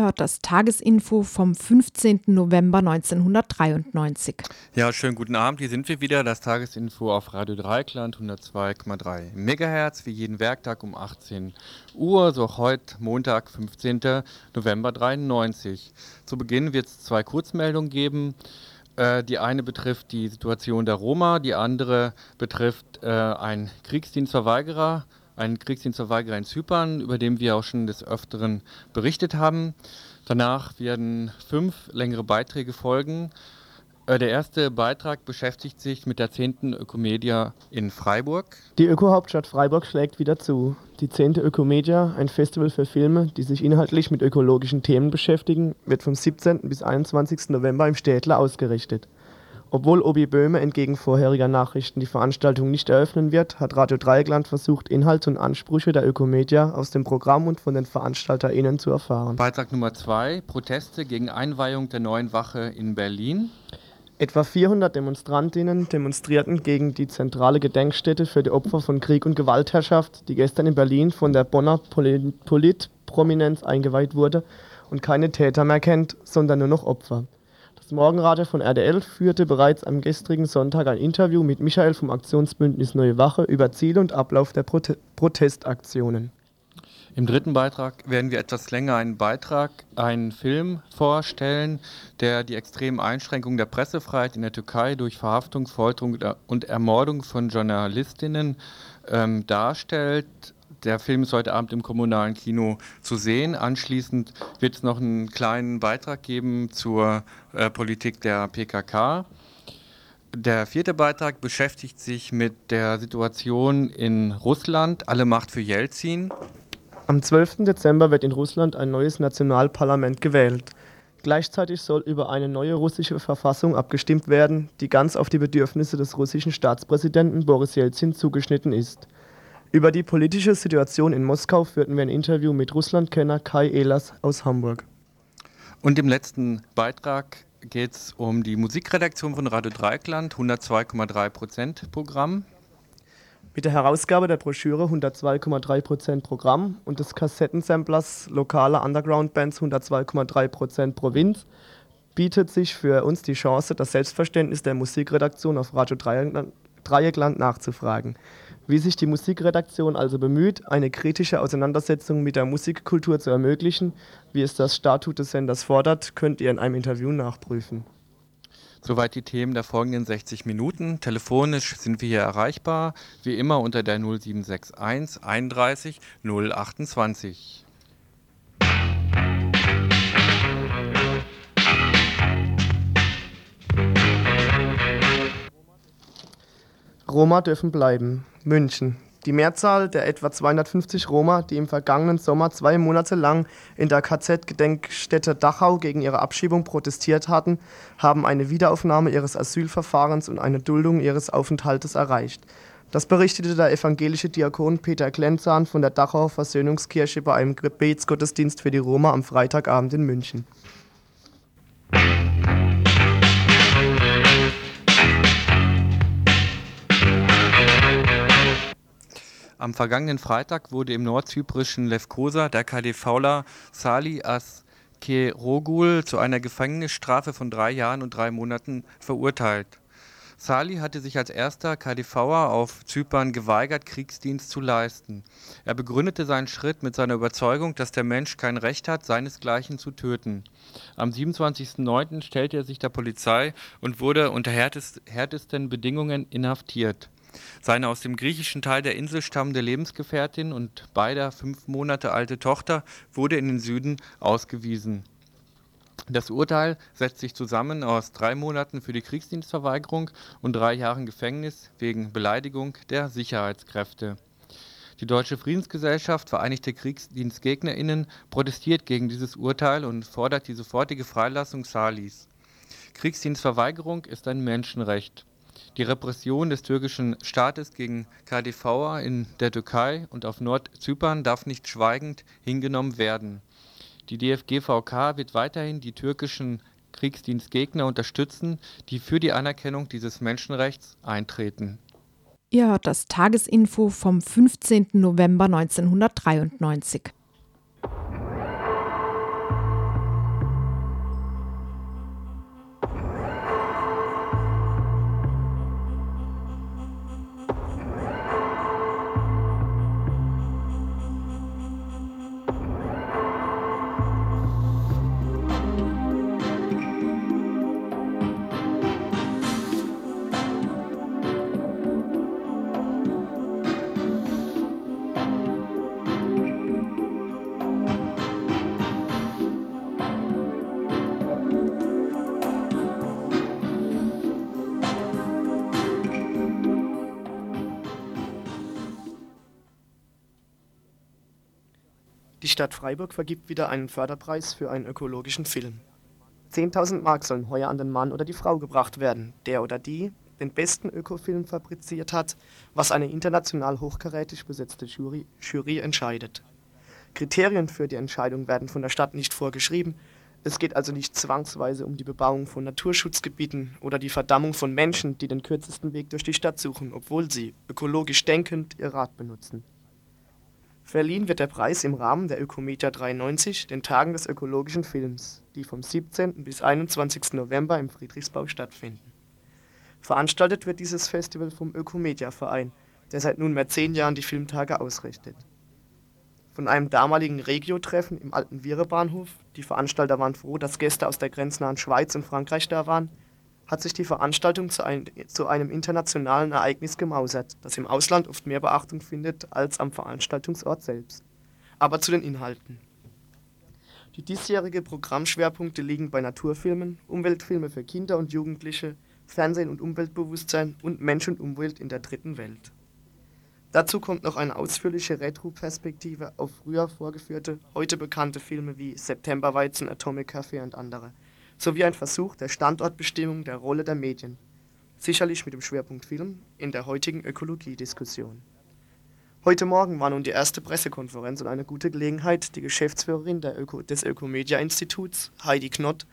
Ihr das Tagesinfo vom 15. November 1993. Ja, schönen guten Abend. Hier sind wir wieder. Das Tagesinfo auf Radio Dreikland 102,3 Megahertz, wie jeden Werktag um 18 Uhr. So heute Montag, 15. November 93. Zu Beginn wird es zwei Kurzmeldungen geben. Äh, die eine betrifft die Situation der Roma, die andere betrifft äh, einen Kriegsdienstverweigerer ein Kriegsdienstverweigerer in Zypern, über den wir auch schon des Öfteren berichtet haben. Danach werden fünf längere Beiträge folgen. Äh, der erste Beitrag beschäftigt sich mit der 10. Ökomedia in Freiburg. Die Öko-Hauptstadt Freiburg schlägt wieder zu. Die 10. Ökomedia, ein Festival für Filme, die sich inhaltlich mit ökologischen Themen beschäftigen, wird vom 17. bis 21. November im Städtler ausgerichtet. Obwohl Obi Böhme entgegen vorheriger Nachrichten die Veranstaltung nicht eröffnen wird, hat Radio Dreieckland versucht, Inhalte und Ansprüche der Ökomedia aus dem Programm und von den VeranstalterInnen zu erfahren. Beitrag Nummer 2: Proteste gegen Einweihung der neuen Wache in Berlin. Etwa 400 Demonstrantinnen demonstrierten gegen die zentrale Gedenkstätte für die Opfer von Krieg und Gewaltherrschaft, die gestern in Berlin von der Bonner Politprominenz eingeweiht wurde und keine Täter mehr kennt, sondern nur noch Opfer. Das Morgenradio von RDL führte bereits am gestrigen Sonntag ein Interview mit Michael vom Aktionsbündnis Neue Wache über Ziele und Ablauf der Prote Protestaktionen. Im dritten Beitrag werden wir etwas länger einen Beitrag, einen Film vorstellen, der die extremen Einschränkungen der Pressefreiheit in der Türkei durch Verhaftung, Folterung und Ermordung von Journalistinnen ähm, darstellt. Der Film ist heute Abend im kommunalen Kino zu sehen. Anschließend wird es noch einen kleinen Beitrag geben zur äh, Politik der PKK. Der vierte Beitrag beschäftigt sich mit der Situation in Russland. Alle Macht für Jelzin. Am 12. Dezember wird in Russland ein neues Nationalparlament gewählt. Gleichzeitig soll über eine neue russische Verfassung abgestimmt werden, die ganz auf die Bedürfnisse des russischen Staatspräsidenten Boris Jelzin zugeschnitten ist. Über die politische Situation in Moskau führten wir ein Interview mit Russlandkenner Kai Ehlers aus Hamburg. Und im letzten Beitrag geht es um die Musikredaktion von Radio Dreikland, 102,3% Programm. Mit der Herausgabe der Broschüre 102,3% Programm und des Kassettensamplers lokaler Underground-Bands 102,3% Provinz bietet sich für uns die Chance, das Selbstverständnis der Musikredaktion auf Radio Dreieckland nachzufragen wie sich die Musikredaktion also bemüht, eine kritische Auseinandersetzung mit der Musikkultur zu ermöglichen, wie es das Statut des Senders fordert, könnt ihr in einem Interview nachprüfen. Soweit die Themen der folgenden 60 Minuten. Telefonisch sind wir hier erreichbar, wie immer unter der 0761 31 028. Roma dürfen bleiben. München. Die Mehrzahl der etwa 250 Roma, die im vergangenen Sommer zwei Monate lang in der KZ-Gedenkstätte Dachau gegen ihre Abschiebung protestiert hatten, haben eine Wiederaufnahme ihres Asylverfahrens und eine Duldung ihres Aufenthaltes erreicht. Das berichtete der evangelische Diakon Peter Glenzahn von der Dachauer Versöhnungskirche bei einem Gebetsgottesdienst für die Roma am Freitagabend in München. Am vergangenen Freitag wurde im nordzyprischen Lefkosa der KDVler Salih Askerogul zu einer Gefängnisstrafe von drei Jahren und drei Monaten verurteilt. Salih hatte sich als erster KDVer auf Zypern geweigert, Kriegsdienst zu leisten. Er begründete seinen Schritt mit seiner Überzeugung, dass der Mensch kein Recht hat, seinesgleichen zu töten. Am 27.09. stellte er sich der Polizei und wurde unter härtesten Bedingungen inhaftiert. Seine aus dem griechischen Teil der Insel stammende Lebensgefährtin und beider fünf Monate alte Tochter wurde in den Süden ausgewiesen. Das Urteil setzt sich zusammen aus drei Monaten für die Kriegsdienstverweigerung und drei Jahren Gefängnis wegen Beleidigung der Sicherheitskräfte. Die Deutsche Friedensgesellschaft Vereinigte KriegsdienstgegnerInnen protestiert gegen dieses Urteil und fordert die sofortige Freilassung Salis. Kriegsdienstverweigerung ist ein Menschenrecht. Die Repression des türkischen Staates gegen KDVer in der Türkei und auf Nordzypern darf nicht schweigend hingenommen werden. Die DFGVK wird weiterhin die türkischen Kriegsdienstgegner unterstützen, die für die Anerkennung dieses Menschenrechts eintreten. Ihr hört das Tagesinfo vom 15. November 1993. Stadt Freiburg vergibt wieder einen Förderpreis für einen ökologischen Film. 10.000 Mark sollen heuer an den Mann oder die Frau gebracht werden, der oder die den besten Ökofilm fabriziert hat, was eine international hochkarätig besetzte Jury, Jury entscheidet. Kriterien für die Entscheidung werden von der Stadt nicht vorgeschrieben, es geht also nicht zwangsweise um die Bebauung von Naturschutzgebieten oder die Verdammung von Menschen, die den kürzesten Weg durch die Stadt suchen, obwohl sie, ökologisch denkend, ihr Rad benutzen. Verliehen wird der Preis im Rahmen der Ökomedia 93, den Tagen des ökologischen Films, die vom 17. bis 21. November im Friedrichsbau stattfinden. Veranstaltet wird dieses Festival vom Ökomedia Verein, der seit nunmehr zehn Jahren die Filmtage ausrichtet. Von einem damaligen Regio-Treffen im alten Viere-Bahnhof, die Veranstalter waren froh, dass Gäste aus der grenznahen Schweiz und Frankreich da waren, hat sich die Veranstaltung zu, ein, zu, einem internationalen Ereignis gemausert, das im Ausland oft mehr Beachtung findet als am Veranstaltungsort selbst. Aber zu den Inhalten. Die diesjährige Programmschwerpunkte liegen bei Naturfilmen, Umweltfilme für Kinder und Jugendliche, Fernsehen und Umweltbewusstsein und Mensch und Umwelt in der dritten Welt. Dazu kommt noch eine ausführliche Retro-Perspektive auf früher vorgeführte, heute bekannte Filme wie Septemberweizen, Atomic Café und andere – sowie ein Versuch der Standortbestimmung der Rolle der Medien, sicherlich mit dem Schwerpunkt Film, in der heutigen Ökologiediskussion. Heute Morgen war nun die erste Pressekonferenz und eine gute Gelegenheit, die Geschäftsführerin Öko des Ökomedia-Instituts, Heidi Knott,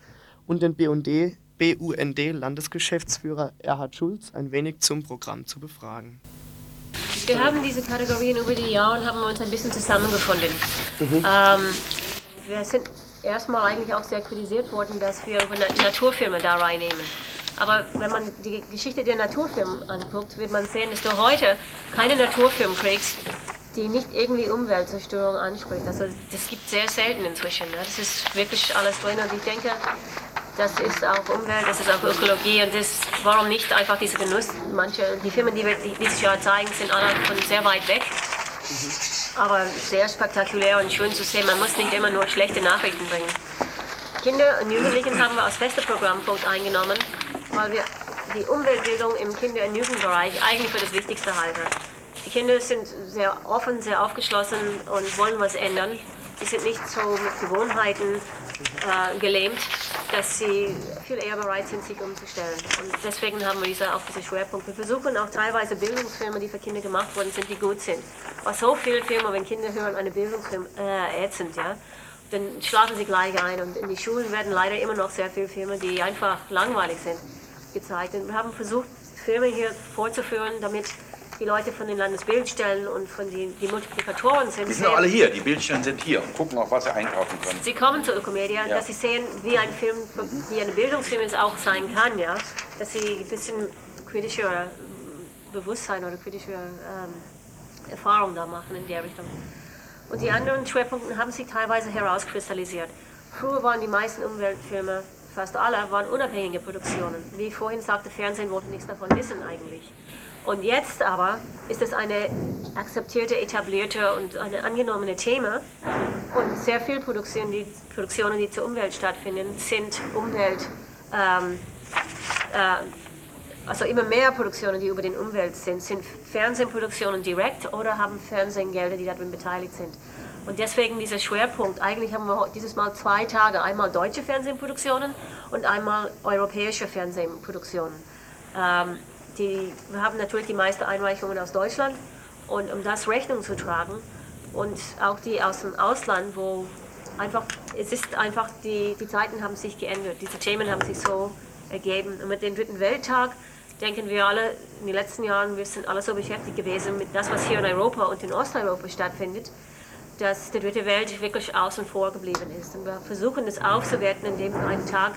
und den BUND, BUND Landesgeschäftsführer Erhard Schulz ein wenig zum Programm zu befragen. Wir haben diese Kategorien über die Jahre und haben uns ein bisschen zusammengefunden. Mhm. Ähm, wir sind erstmal eigentlich auch sehr kritisiert worden, dass wir Naturfilme da reinnehmen. Aber wenn man die Geschichte der Naturfilme anguckt, wird man sehen, dass du heute keine Naturfilme kriegst, die nicht irgendwie Umweltzerstörung anspricht. Also das gibt sehr selten inzwischen. Ne? Das ist wirklich alles drin und ich denke, das ist auch Umwelt, das ist auch Ökologie und das, warum nicht einfach diese Genuss. Manche, die Filme, die wir dieses Jahr zeigen, sind alle von sehr weit weg. Mhm aber sehr spektakulär und schön zu sehen. Man muss nicht immer nur schlechte Nachrichten bringen. Kinder und Jugendlichen haben wir als fester Programmpunkt eingenommen, weil wir die Umweltbildung im Kinder- und Jugendbereich eigentlich für das Wichtigste halten. Die Kinder sind sehr offen, sehr aufgeschlossen und wollen was ändern. Sie sind nicht so mit Gewohnheiten äh, gelähmt, dass sie viel eher bereit sind, sich umzustellen. Und deswegen haben wir diese, auch diese Schwerpunkte. Wir versuchen auch teilweise Bildungsfilme, die für Kinder gemacht worden sind, die gut sind. Weil so viele Filme, wenn Kinder hören, eine Bildungsfilm, äh, ätzend, ja, dann schlafen sie gleich ein. Und in die Schulen werden leider immer noch sehr viele Filme, die einfach langweilig sind, gezeigt. Und wir haben versucht, Filme hier vorzuführen, damit die Leute von den Landesbildstellen und von den die Multiplikatoren sind. Die sind alle hier, die Bildstellen sind hier und gucken auch, was sie einkaufen können. Sie kommen zur Ökomedia, ja. dass sie sehen, wie ein Film, wie ein Bildungsfilm es auch sein kann, ja. Dass sie ein bisschen kritischer Bewusstsein oder kritische ähm, Erfahrung da machen in der Richtung. Und die anderen Schwerpunkte haben sich teilweise herauskristallisiert. Früher waren die meisten Umweltfilme, fast alle, waren unabhängige Produktionen. Wie ich vorhin sagte, Fernsehen wollte nichts davon wissen eigentlich. Und jetzt aber ist es eine akzeptierte, etablierte und eine angenommene Thema. Und sehr viele Produktionen, die, Produktionen, die zur Umwelt stattfinden, sind Umwelt, ähm, äh, also immer mehr Produktionen, die über den Umwelt sind, sind Fernsehproduktionen direkt oder haben Fernsehgelder, die darin beteiligt sind. Und deswegen dieser Schwerpunkt. Eigentlich haben wir dieses Mal zwei Tage. Einmal deutsche Fernsehproduktionen und einmal europäische Fernsehproduktionen. Ähm, die, wir haben natürlich die meisten Einreichungen aus Deutschland und um das Rechnung zu tragen und auch die aus dem Ausland, wo einfach, es ist einfach, die, die Zeiten haben sich geändert, diese Themen haben sich so ergeben. Und mit dem Dritten Welttag denken wir alle, in den letzten Jahren, wir sind alle so beschäftigt gewesen mit das, was hier in Europa und in Osteuropa stattfindet, dass die dritte Welt wirklich außen vor geblieben ist. Und wir versuchen das aufzuwerten, indem wir einen Tag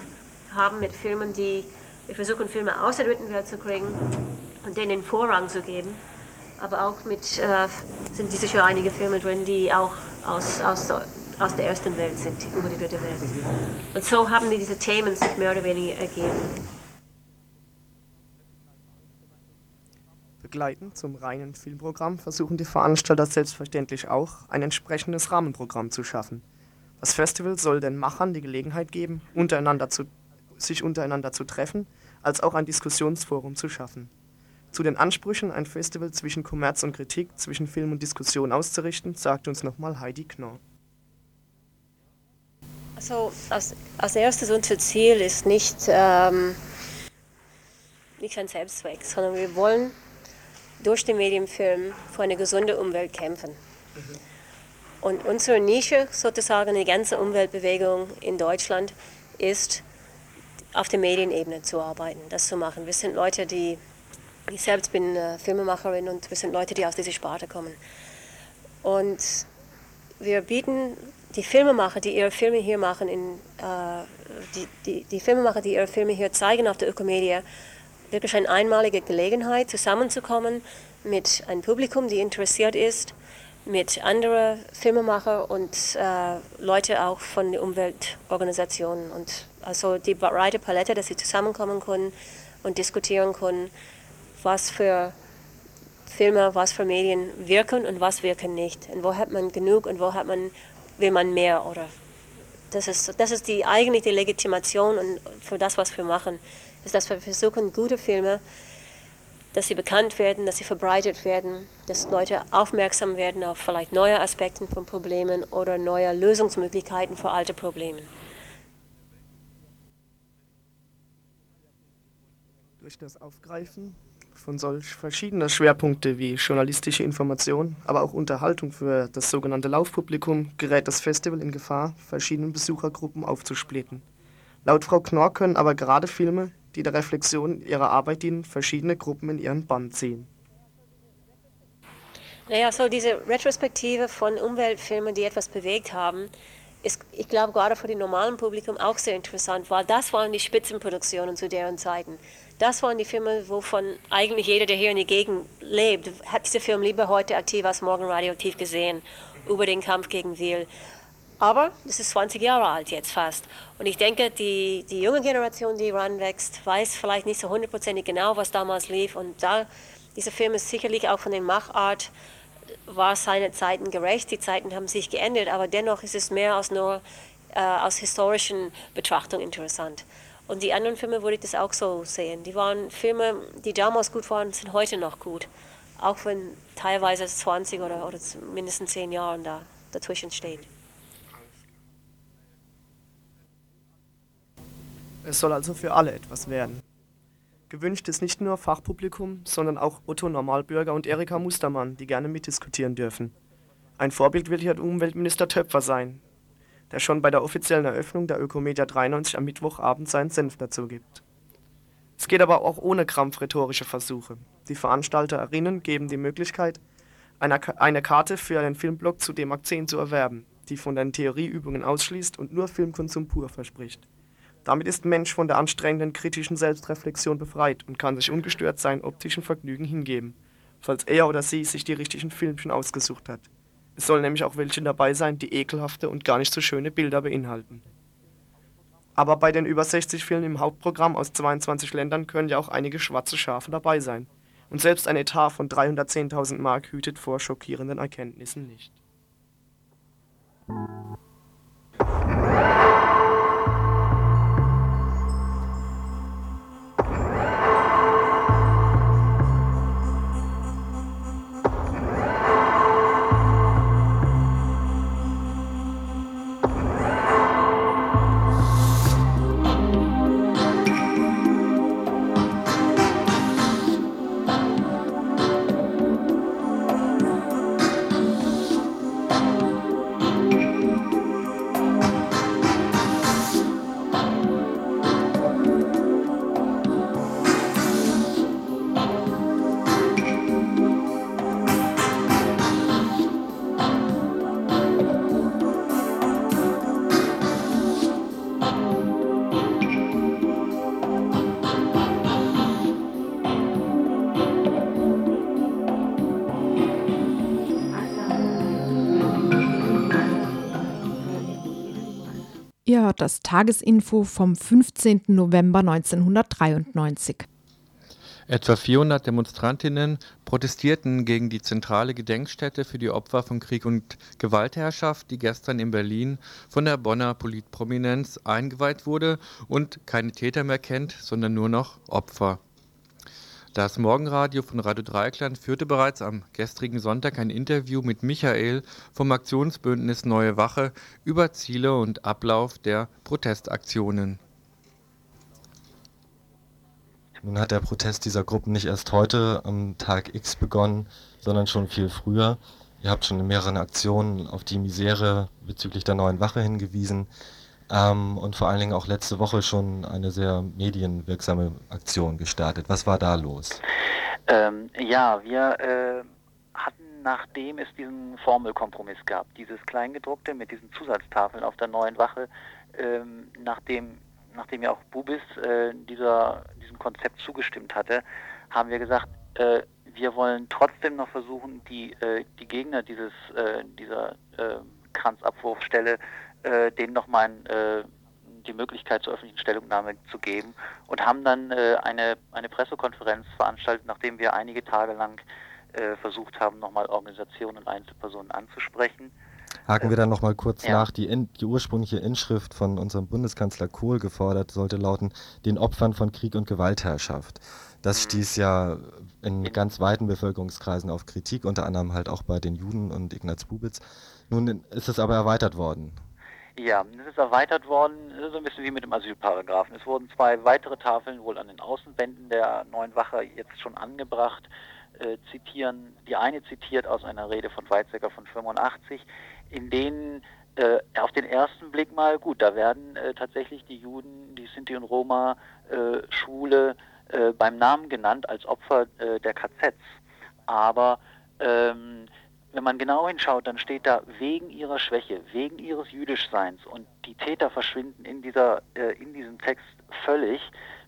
haben mit Filmen, die, wir versuchen Filme aus der dritten Welt zu kriegen und denen den Vorrang zu geben. Aber auch mit, äh, sind schon einige Filme drin, die auch aus, aus, aus der ersten Welt sind, über die dritte Welt. Und so haben die diese Themen sich mehr oder weniger ergeben. Begleitend zum reinen Filmprogramm versuchen die Veranstalter selbstverständlich auch, ein entsprechendes Rahmenprogramm zu schaffen. Das Festival soll den Machern die Gelegenheit geben, untereinander zu, sich untereinander zu treffen, als auch ein Diskussionsforum zu schaffen. Zu den Ansprüchen, ein Festival zwischen Kommerz und Kritik, zwischen Film und Diskussion auszurichten, sagt uns nochmal Heidi Knorr. Also als, als erstes unser Ziel ist nicht, ähm, nicht ein Selbstzweck, sondern wir wollen durch den Medienfilm für eine gesunde Umwelt kämpfen. Und unsere Nische, sozusagen die ganze Umweltbewegung in Deutschland, ist auf der Medienebene zu arbeiten, das zu machen. Wir sind Leute, die, ich selbst bin äh, Filmemacherin und wir sind Leute, die aus dieser Sparte kommen. Und wir bieten die Filmemacher, die ihre Filme hier machen, in, äh, die, die, die Filmemacher, die ihre Filme hier zeigen auf der Ökomedia, wirklich eine einmalige Gelegenheit, zusammenzukommen mit einem Publikum, die interessiert ist, mit anderen Filmemacher und äh, Leute auch von den Umweltorganisationen. Und also die breite Palette, dass sie zusammenkommen können und diskutieren können, was für Filme, was für Medien wirken und was wirken nicht. Und wo hat man genug und wo hat man, will man mehr oder das ist, das ist die eigentlich die Legitimation und für das, was wir machen ist, dass wir versuchen, gute Filme, dass sie bekannt werden, dass sie verbreitet werden, dass Leute aufmerksam werden auf vielleicht neue Aspekte von Problemen oder neue Lösungsmöglichkeiten für alte Probleme. Durch das Aufgreifen von solch verschiedenen Schwerpunkte wie journalistische Information, aber auch Unterhaltung für das sogenannte Laufpublikum gerät das Festival in Gefahr, verschiedene Besuchergruppen aufzusplitten. Laut Frau Knorr können aber gerade Filme, die der Reflexion ihrer Arbeit dienen, verschiedene Gruppen in ihren Bann ziehen. Naja, so diese Retrospektive von Umweltfilmen, die etwas bewegt haben, ist, ich glaube, gerade für die normalen Publikum auch sehr interessant, weil das waren die Spitzenproduktionen zu deren Zeiten. Das waren die Filme, wovon eigentlich jeder, der hier in der Gegend lebt, hat diese Film lieber heute aktiv als morgen radioaktiv gesehen, über den Kampf gegen Wiel. Aber das ist 20 Jahre alt jetzt fast. Und ich denke, die, die junge Generation, die ranwächst, weiß vielleicht nicht so hundertprozentig genau, was damals lief. Und da, dieser Film ist sicherlich auch von der Machart, war seine Zeiten gerecht. Die Zeiten haben sich geändert, aber dennoch ist es mehr als nur äh, aus historischen Betrachtung interessant. Und die anderen Filme würde ich das auch so sehen. Die waren Filme, die damals gut waren, sind heute noch gut. Auch wenn teilweise 20 oder, oder mindestens 10 Jahre da dazwischen steht. Es soll also für alle etwas werden. Gewünscht ist nicht nur Fachpublikum, sondern auch Otto Normalbürger und Erika Mustermann, die gerne mitdiskutieren dürfen. Ein Vorbild wird hier Umweltminister Töpfer sein, der schon bei der offiziellen Eröffnung der Ökomedia 93 am Mittwochabend seinen Senf dazu gibt. Es geht aber auch ohne krampfrhetorische Versuche. Die Veranstalterinnen geben die Möglichkeit, eine, eine Karte für einen Filmblock zu D-Mark 10 zu erwerben, die von den Theorieübungen ausschließt und nur Filmkonsum pur verspricht. Damit ist Mensch von der anstrengenden kritischen Selbstreflexion befreit und kann sich ungestört seinen optischen Vergnügen hingeben, falls er oder sie sich die richtigen Filmchen ausgesucht hat. Es sollen nämlich auch welche dabei sein, die ekelhafte und gar nicht so schöne Bilder beinhalten. Aber bei den über 60 Filmen im Hauptprogramm aus 22 Ländern können ja auch einige schwarze Schafe dabei sein. Und selbst ein Etat von 310.000 Mark hütet vor schockierenden Erkenntnissen nicht. Hört das Tagesinfo vom 15. November 1993. Etwa 400 Demonstrantinnen protestierten gegen die zentrale Gedenkstätte für die Opfer von Krieg und Gewaltherrschaft, die gestern in Berlin von der Bonner Politprominenz eingeweiht wurde und keine Täter mehr kennt, sondern nur noch Opfer. Das Morgenradio von Radio Dreieckland führte bereits am gestrigen Sonntag ein Interview mit Michael vom Aktionsbündnis Neue Wache über Ziele und Ablauf der Protestaktionen. Nun hat der Protest dieser Gruppen nicht erst heute am Tag X begonnen, sondern schon viel früher. Ihr habt schon in mehreren Aktionen auf die Misere bezüglich der neuen Wache hingewiesen ähm, und vor allen Dingen auch letzte Woche schon eine sehr medienwirksame Aktion gestartet. Was war da los? Ähm, ja, wir äh, hatten, nachdem es diesen Formelkompromiss gab, dieses Kleingedruckte mit diesen Zusatztafeln auf der neuen Wache, ähm, nachdem nachdem ja auch Bubis äh, dieser, diesem Konzept zugestimmt hatte, haben wir gesagt, äh, wir wollen trotzdem noch versuchen, die, äh, die Gegner dieses, äh, dieser äh, Kranzabwurfstelle, äh, denen nochmal äh, die Möglichkeit zur öffentlichen Stellungnahme zu geben und haben dann äh, eine, eine Pressekonferenz veranstaltet, nachdem wir einige Tage lang äh, versucht haben, nochmal Organisationen und Einzelpersonen anzusprechen. Haken wir dann noch mal kurz Ja. nach. Die, in, die ursprüngliche Inschrift von unserem Bundeskanzler Kohl gefordert sollte lauten, den Opfern von Krieg und Gewaltherrschaft. Das stieß ja in ganz weiten Bevölkerungskreisen auf Kritik, unter anderem halt auch bei den Juden und Ignaz Bubitz. Nun ist es aber erweitert worden. Ja, es ist erweitert worden, so ein bisschen wie mit dem Asylparagraphen. Es wurden zwei weitere Tafeln wohl an den Außenwänden der neuen Wache jetzt schon angebracht. Äh, zitieren, die eine zitiert aus einer Rede von Weizsäcker von 85, in denen äh, auf den ersten Blick mal, gut, da werden äh, tatsächlich die Juden, die Sinti und Roma, äh, Schwule äh, beim Namen genannt als Opfer äh, der KZs. Aber ähm, wenn man genau hinschaut, dann steht da wegen ihrer Schwäche, wegen ihres Jüdischseins und die Täter verschwinden in dieser äh, in diesem Text völlig,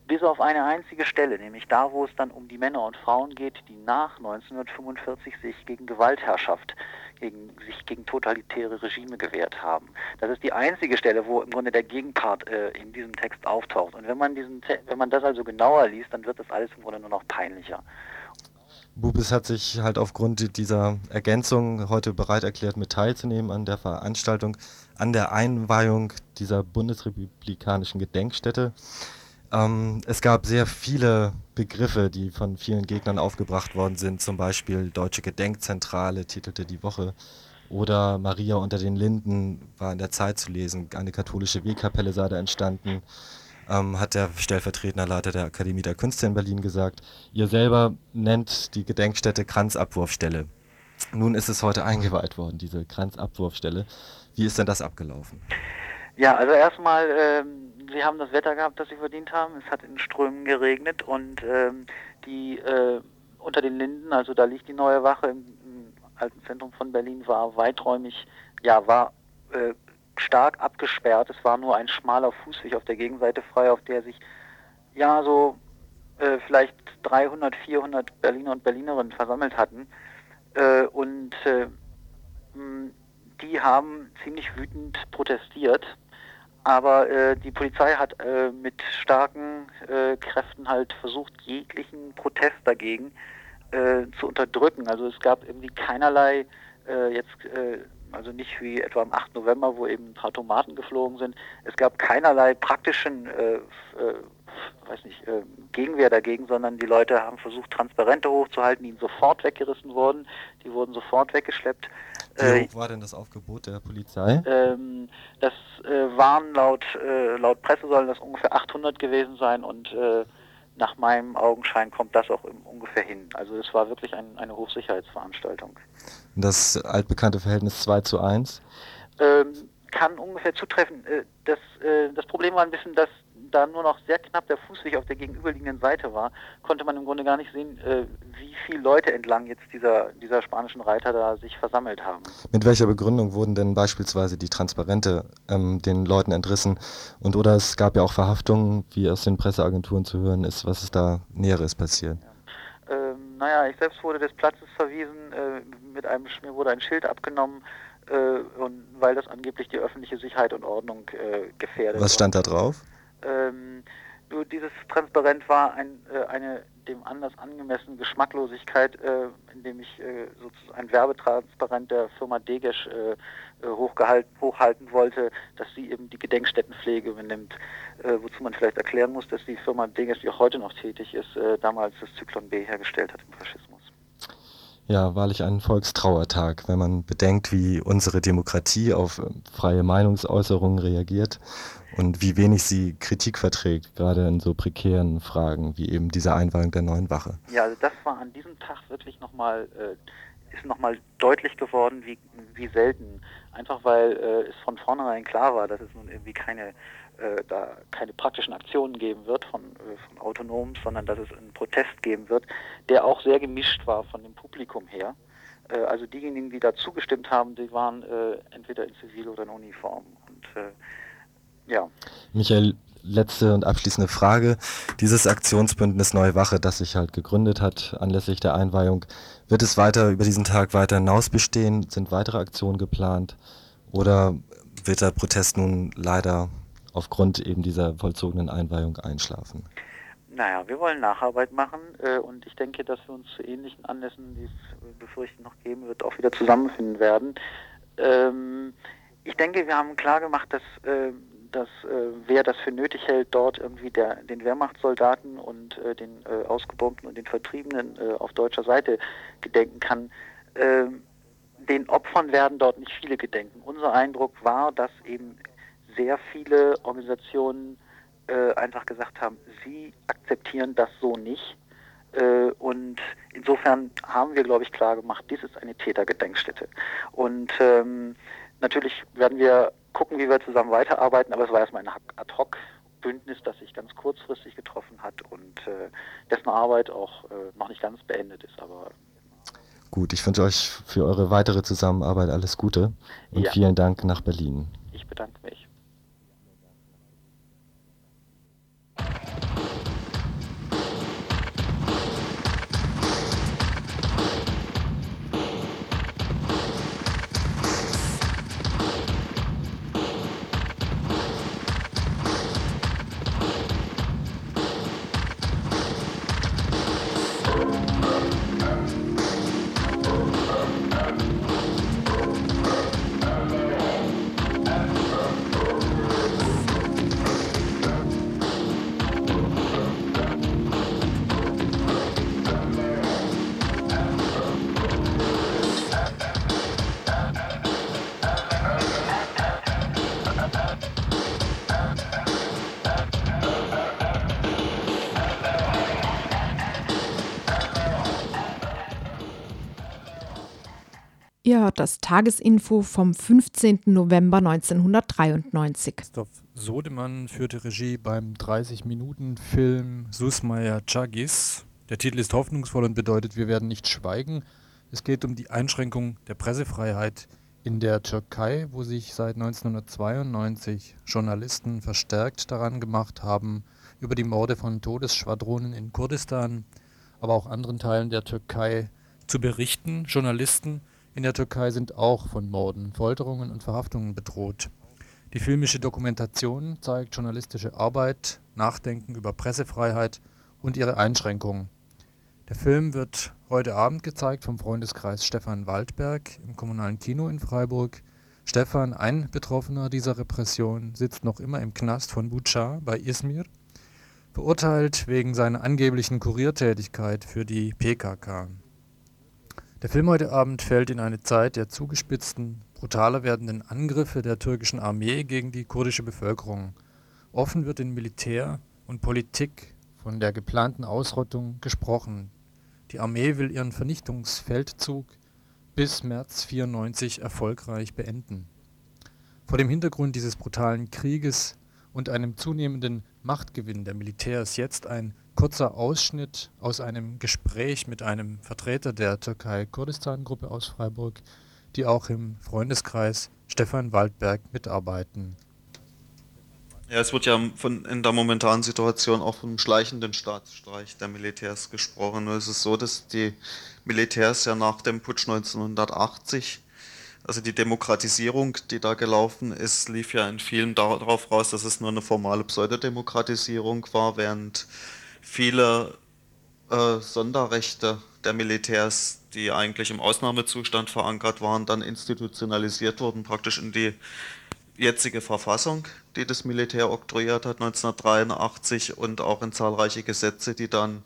bis auf eine einzige Stelle, nämlich da, wo es dann um die Männer und Frauen geht, die nach 1945 sich gegen Gewaltherrschaft, gegen, sich gegen totalitäre Regime gewehrt haben. Das ist die einzige Stelle, wo im Grunde der Gegenpart äh, in diesem Text auftaucht. Und wenn man diesen, wenn man das also genauer liest, dann wird das alles im Grunde nur noch peinlicher. Bubis hat sich halt aufgrund dieser Ergänzung heute bereit erklärt, mit teilzunehmen an der Veranstaltung, an der Einweihung dieser bundesrepublikanischen Gedenkstätte. Ähm, es gab sehr viele Begriffe, die von vielen Gegnern aufgebracht worden sind, zum Beispiel Deutsche Gedenkzentrale titelte die Woche oder Maria unter den Linden war in der Zeit zu lesen, eine katholische Wegkapelle sei da entstanden ähm, hat der stellvertretende Leiter der Akademie der Künste in Berlin gesagt. Ihr selber nennt die Gedenkstätte Kranzabwurfstelle. Nun ist es heute eingeweiht worden, diese Kranzabwurfstelle. Wie ist denn das abgelaufen? Ja, also erstmal, ähm, sie haben das Wetter gehabt, das sie verdient haben. Es hat in Strömen geregnet und ähm, die äh, unter den Linden, also da liegt die neue Wache im, im alten Zentrum von Berlin, war weiträumig, ja, war äh, stark abgesperrt. Es war nur ein schmaler Fußweg auf der Gegenseite frei, auf der sich ja so äh, vielleicht 300, 400 Berliner und Berlinerinnen versammelt hatten. Äh, und äh, die haben ziemlich wütend protestiert. Aber äh, die Polizei hat äh, mit starken äh, Kräften halt versucht, jeglichen Protest dagegen äh, zu unterdrücken. Also es gab irgendwie keinerlei äh, jetzt, äh, also nicht wie etwa am 8. November, wo eben ein paar Tomaten geflogen sind. Es gab keinerlei praktischen, äh, äh, weiß nicht, äh, Gegenwehr dagegen, sondern die Leute haben versucht, Transparente hochzuhalten, die ihnen sofort weggerissen wurden. Die wurden sofort weggeschleppt. Wie Äh, hoch war denn das Aufgebot der Polizei? ähm, das äh, waren laut, äh, laut Presse sollen das ungefähr 800 gewesen sein und äh, nach meinem Augenschein kommt das auch ungefähr hin. Also es war wirklich ein, eine Hochsicherheitsveranstaltung. Das altbekannte Verhältnis 2 zu 1. Ähm, kann ungefähr zutreffen. Äh, das, äh, das Problem war ein bisschen, dass da nur noch sehr knapp der Fußweg auf der gegenüberliegenden Seite war, konnte man im Grunde gar nicht sehen, äh, wie viele Leute entlang jetzt dieser, dieser spanischen Reiter da sich versammelt haben. Mit welcher Begründung wurden denn beispielsweise die Transparente ähm, den Leuten entrissen? Und oder es gab ja auch Verhaftungen, wie aus den Presseagenturen zu hören ist. Was ist da Näheres passiert? Ähm, naja, ich selbst wurde des Platzes verwiesen, äh, mit einem, mir wurde ein Schild abgenommen, äh, und weil das angeblich die öffentliche Sicherheit und Ordnung äh, gefährdet. Was stand da drauf? Ähm, nur dieses Transparent war ein, äh, eine dem Anlass angemessene Geschmacklosigkeit, äh, indem ich äh, sozusagen ein Werbetransparent der Firma Degesch äh, äh, hochhalten wollte, dass sie eben die Gedenkstättenpflege übernimmt. Äh, wozu man vielleicht erklären muss, dass die Firma Degesch, die auch heute noch tätig ist, damals das Zyklon B hergestellt hat im Faschismus. Ja, wahrlich ein Volkstrauertag, wenn man bedenkt, wie unsere Demokratie auf äh, freie Meinungsäußerungen reagiert und wie wenig sie Kritik verträgt, gerade in so prekären Fragen wie eben dieser Einweihung der neuen Wache. Ja, also das war an diesem Tag wirklich nochmal, äh, ist nochmal deutlich geworden, wie, wie selten. Einfach weil äh, es von vornherein klar war, dass es nun irgendwie keine, äh, da keine praktischen Aktionen geben wird von, äh, von Autonomen, sondern dass es einen Protest geben wird, der auch sehr gemischt war von dem Publikum her. Äh, also diejenigen, die da zugestimmt haben, die waren äh, entweder in Zivil oder in Uniform. Und ja. Michael, letzte und abschließende Frage. Dieses Aktionsbündnis Neue Wache, das sich halt gegründet hat anlässlich der Einweihung, wird es weiter über diesen Tag weiter hinaus bestehen? Sind weitere Aktionen geplant? Oder wird der Protest nun leider aufgrund eben dieser vollzogenen Einweihung einschlafen? Naja, wir wollen Nacharbeit machen äh, und ich denke, dass wir uns zu ähnlichen Anlässen, die es befürchten noch geben wird, auch wieder zusammenfinden werden. Ähm, ich denke, wir haben klar gemacht, dass äh, dass äh, wer das für nötig hält, dort irgendwie der, den Wehrmachtssoldaten und äh, den äh, Ausgebombten und den Vertriebenen äh, auf deutscher Seite gedenken kann, ähm, den Opfern werden dort nicht viele gedenken. Unser Eindruck war, dass eben sehr viele Organisationen äh, einfach gesagt haben, sie akzeptieren das so nicht. Äh, und insofern haben wir, glaube ich, klar gemacht, dies ist eine Tätergedenkstätte. Und ähm, natürlich werden wir gucken, wie wir zusammen weiterarbeiten, aber es war erstmal ein Ad-Hoc-Bündnis, das sich ganz kurzfristig getroffen hat und äh, dessen Arbeit auch äh, noch nicht ganz beendet ist, aber Gut, ich wünsche euch für eure weitere Zusammenarbeit alles Gute und ja. vielen Dank nach Berlin. Ich bedanke mich. Das Tagesinfo vom 15. November 1993. Christoph Sodemann führte Regie beim 30-Minuten-Film Susmaya Chagis. Der Titel ist hoffnungsvoll und bedeutet, wir werden nicht schweigen. Es geht um die Einschränkung der Pressefreiheit in der Türkei, wo sich seit 1992 Journalisten verstärkt daran gemacht haben, über die Morde von Todesschwadronen in Kurdistan, aber auch anderen Teilen der Türkei zu berichten. Journalisten in der Türkei sind auch von Morden, Folterungen und Verhaftungen bedroht. Die filmische Dokumentation zeigt journalistische Arbeit, Nachdenken über Pressefreiheit und ihre Einschränkungen. Der Film wird heute Abend gezeigt vom Freundeskreis Stefan Waldberg im Kommunalen Kino in Freiburg. Stefan, ein Betroffener dieser Repression, sitzt noch immer im Knast von Bucha bei Izmir, verurteilt wegen seiner angeblichen Kuriertätigkeit für die PKK. Der Film heute Abend fällt in eine Zeit der zugespitzten, brutaler werdenden Angriffe der türkischen Armee gegen die kurdische Bevölkerung. Offen wird in Militär und Politik von der geplanten Ausrottung gesprochen. Die Armee will ihren Vernichtungsfeldzug bis März 94 erfolgreich beenden. Vor dem Hintergrund dieses brutalen Krieges und einem zunehmenden Machtgewinn der Militärs jetzt ein kurzer Ausschnitt aus einem Gespräch mit einem Vertreter der Türkei-Kurdistan-Gruppe aus Freiburg, die auch im Freundeskreis Stefan Waldberg mitarbeiten. Ja, es wird ja von, in der momentanen Situation auch vom schleichenden Staatsstreich der Militärs gesprochen. Es ist so, dass die Militärs ja nach dem Putsch 1980 Also die Demokratisierung, die da gelaufen ist, lief ja in vielen darauf raus, dass es nur eine formale Pseudodemokratisierung war, während viele äh, Sonderrechte der Militärs, die eigentlich im Ausnahmezustand verankert waren, dann institutionalisiert wurden, praktisch in die jetzige Verfassung, die das Militär oktroyiert hat 1983 und auch in zahlreiche Gesetze, die dann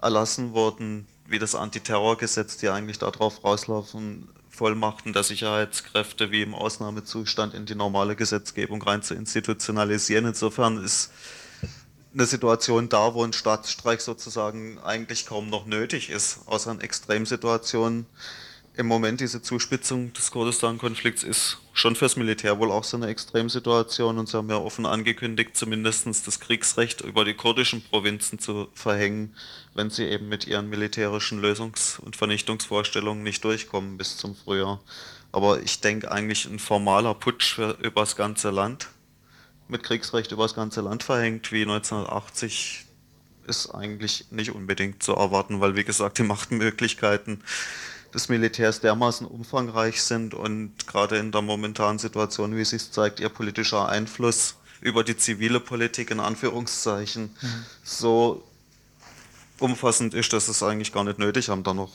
erlassen wurden, wie das Antiterrorgesetz, die eigentlich darauf rauslaufen, Vollmachten der Sicherheitskräfte wie im Ausnahmezustand in die normale Gesetzgebung rein zu institutionalisieren. Insofern ist eine Situation da, wo ein Staatsstreik sozusagen eigentlich kaum noch nötig ist, außer in Extremsituationen. Im Moment diese Zuspitzung des Kurdistan-Konflikts ist schon fürs Militär wohl auch so eine Extremsituation. Und sie haben ja offen angekündigt, zumindest das Kriegsrecht über die kurdischen Provinzen zu verhängen, wenn sie eben mit ihren militärischen Lösungs- und Vernichtungsvorstellungen nicht durchkommen bis zum Frühjahr. Aber ich denke eigentlich ein formaler Putsch für, übers ganze Land, mit Kriegsrecht übers ganze Land verhängt, wie 1980, ist eigentlich nicht unbedingt zu erwarten, weil wie gesagt die Machtmöglichkeiten des Militärs dermaßen umfangreich sind und gerade in der momentanen Situation, wie es sich zeigt, ihr politischer Einfluss über die zivile Politik in Anführungszeichen mhm. so umfassend ist, dass es eigentlich gar nicht nötig haben, da noch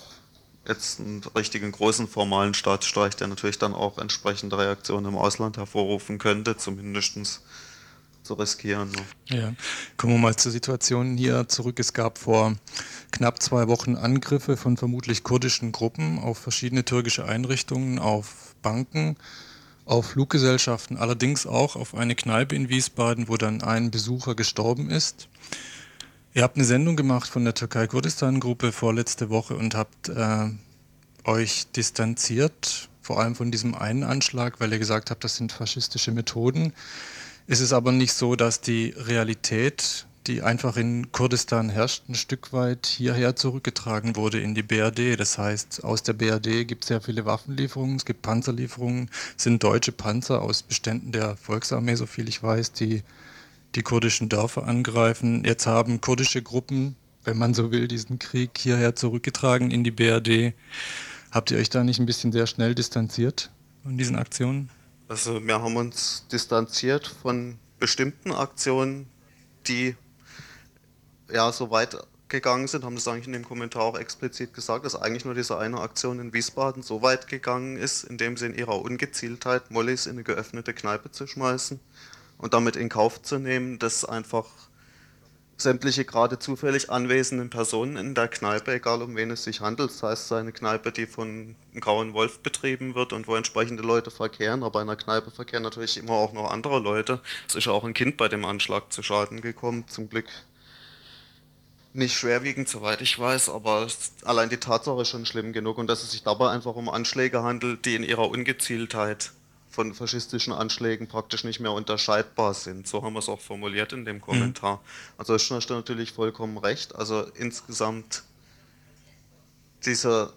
jetzt einen richtigen großen formalen Staatsstreich, der natürlich dann auch entsprechende Reaktionen im Ausland hervorrufen könnte, zumindest zu riskieren. Ne? Ja, kommen wir mal zur Situation hier zurück. Es gab vor knapp zwei Wochen Angriffe von vermutlich kurdischen Gruppen auf verschiedene türkische Einrichtungen, auf Banken, auf Fluggesellschaften, allerdings auch auf eine Kneipe in Wiesbaden, wo dann ein Besucher gestorben ist. Ihr habt eine Sendung gemacht von der Türkei-Kurdistan-Gruppe vorletzte Woche und habt äh, euch distanziert, vor allem von diesem einen Anschlag, weil ihr gesagt habt, das sind faschistische Methoden. Es ist aber nicht so, dass die Realität die einfach in Kurdistan herrscht, ein Stück weit hierher zurückgetragen wurde in die BRD. Das heißt, aus der BRD gibt es sehr viele Waffenlieferungen, es gibt Panzerlieferungen, es sind deutsche Panzer aus Beständen der Volksarmee, so viel ich weiß, die die kurdischen Dörfer angreifen. Jetzt haben kurdische Gruppen, wenn man so will, diesen Krieg hierher zurückgetragen in die BRD. Habt ihr euch da nicht ein bisschen sehr schnell distanziert von diesen Aktionen? Also wir haben uns distanziert von bestimmten Aktionen, die ja, so weit gegangen sind, haben das eigentlich in dem Kommentar auch explizit gesagt, dass eigentlich nur diese eine Aktion in Wiesbaden so weit gegangen ist, indem sie in ihrer Ungezieltheit Mollys in eine geöffnete Kneipe zu schmeißen und damit in Kauf zu nehmen, dass einfach sämtliche gerade zufällig anwesenden Personen in der Kneipe, egal um wen es sich handelt, das heißt eine Kneipe, die von einem grauen Wolf betrieben wird und wo entsprechende Leute verkehren, aber in einer Kneipe verkehren natürlich immer auch noch andere Leute. Es ist ja auch ein Kind bei dem Anschlag zu Schaden gekommen, zum Glück nicht schwerwiegend, soweit ich weiß, aber allein die Tatsache ist schon schlimm genug und dass es sich dabei einfach um Anschläge handelt, die in ihrer Ungezieltheit von faschistischen Anschlägen praktisch nicht mehr unterscheidbar sind. So haben wir es auch formuliert in dem Kommentar. Mhm. Also ist hast natürlich vollkommen recht. Also insgesamt diese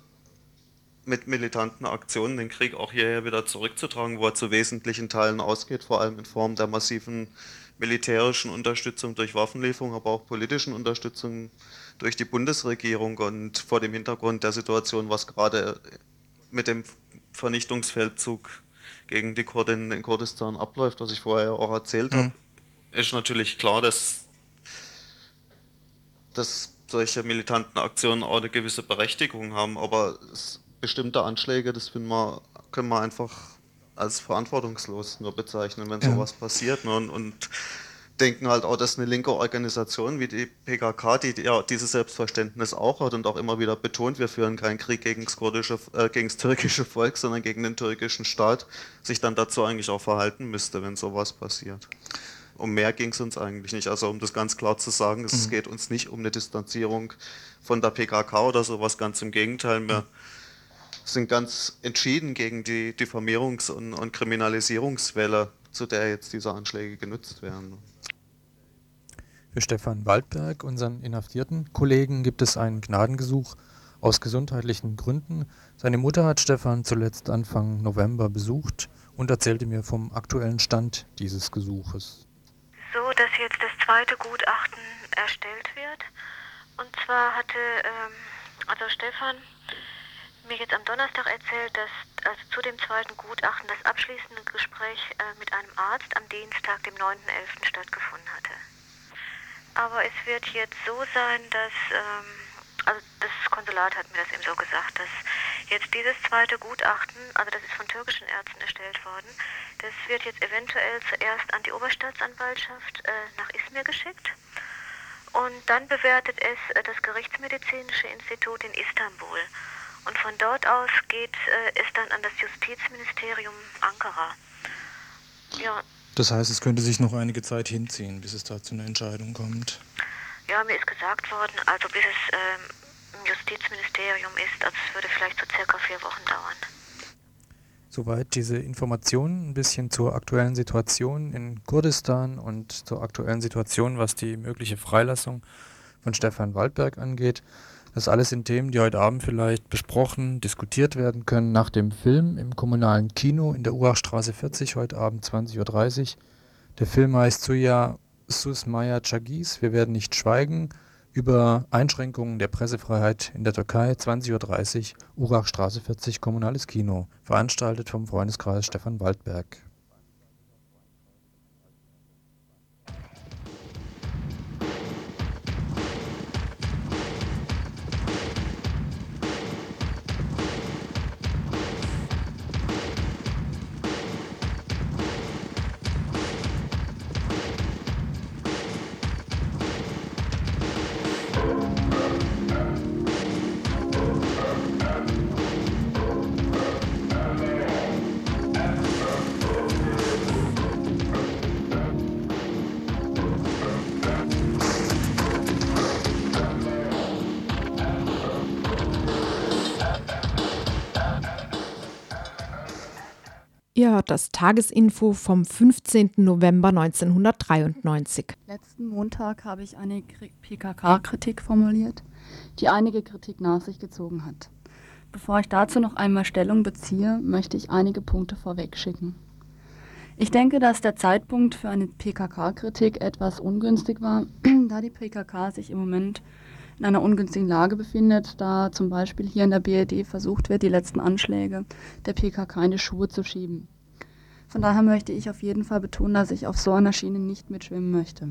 mit militanten Aktionen den Krieg auch hierher wieder zurückzutragen, wo er zu wesentlichen Teilen ausgeht, vor allem in Form der massiven militärischen Unterstützung durch Waffenlieferung, aber auch politischen Unterstützung durch die Bundesregierung und vor dem Hintergrund der Situation, was gerade mit dem Vernichtungsfeldzug gegen die Kurden in Kurdistan abläuft, was ich vorher auch erzählt mhm. habe, ist natürlich klar, dass, dass solche militanten Aktionen auch eine gewisse Berechtigung haben, aber bestimmte Anschläge, das finden wir, können wir einfach als verantwortungslos nur bezeichnen, wenn ja. sowas passiert. Ne? Und, und, denken halt auch, dass eine linke Organisation wie die PKK, die ja dieses Selbstverständnis auch hat und auch immer wieder betont, wir führen keinen Krieg gegen das, kurdische, äh, gegen das türkische Volk, sondern gegen den türkischen Staat, sich dann dazu eigentlich auch verhalten müsste, wenn sowas passiert. Um mehr ging es uns eigentlich nicht. Also um das ganz klar zu sagen, es mhm. geht uns nicht um eine Distanzierung von der PKK oder sowas, ganz im Gegenteil. Wir, mhm sind ganz entschieden gegen die Diffamierungs- und, und Kriminalisierungswelle, zu der jetzt diese Anschläge genutzt werden. Für Stefan Waldberg, unseren inhaftierten Kollegen, gibt es ein Gnadengesuch aus gesundheitlichen Gründen. Seine Mutter hat Stefan zuletzt Anfang November besucht und erzählte mir vom aktuellen Stand dieses Gesuches. So, dass jetzt das zweite Gutachten erstellt wird. Und zwar hatte ähm, also Stefan mir jetzt am Donnerstag erzählt, dass also zu dem zweiten Gutachten das abschließende Gespräch äh, mit einem Arzt am Dienstag, dem 9.11. stattgefunden hatte. Aber es wird jetzt so sein, dass, ähm, also das Konsulat hat mir das eben so gesagt, dass jetzt dieses zweite Gutachten, also das ist von türkischen Ärzten erstellt worden, das wird jetzt eventuell zuerst an die Oberstaatsanwaltschaft äh, nach Izmir geschickt und dann bewertet es äh, das Gerichtsmedizinische Institut in Istanbul. Und von dort aus geht äh, es dann an das Justizministerium Ankara. Ja, Das heißt, es könnte sich noch einige Zeit hinziehen, bis es da zu einer Entscheidung kommt. ja, mir ist gesagt worden, also bis es ähm, im Justizministerium ist, also es würde vielleicht so circa vier Wochen dauern. Soweit diese Informationen ein bisschen zur aktuellen Situation in Kurdistan und zur aktuellen Situation, was die mögliche Freilassung von Stefan Waldberg angeht. Das alles sind Themen, die heute Abend vielleicht besprochen, diskutiert werden können nach dem Film im kommunalen Kino in der Urachstraße 40, heute Abend 20.30 Uhr. Der Film heißt Suya Susmaya Chagis, Wir werden nicht schweigen, über Einschränkungen der Pressefreiheit in der Türkei, 20.30 Uhr, Urachstraße 40, kommunales Kino, veranstaltet vom Freundeskreis Stefan Waldberg. Ihr hört das Tagesinfo vom 15. November 1993. Letzten Montag habe ich eine PKK-Kritik formuliert, die einige Kritik nach sich gezogen hat. Bevor ich dazu noch einmal Stellung beziehe, möchte ich einige Punkte vorwegschicken. Ich denke, dass der Zeitpunkt für eine PKK-Kritik etwas ungünstig war, da die PKK sich im Moment in einer ungünstigen Lage befindet, da zum Beispiel hier in der BRD versucht wird, die letzten Anschläge der PKK in die Schuhe zu schieben. Von daher möchte ich auf jeden Fall betonen, dass ich auf so einer Schiene nicht mitschwimmen möchte.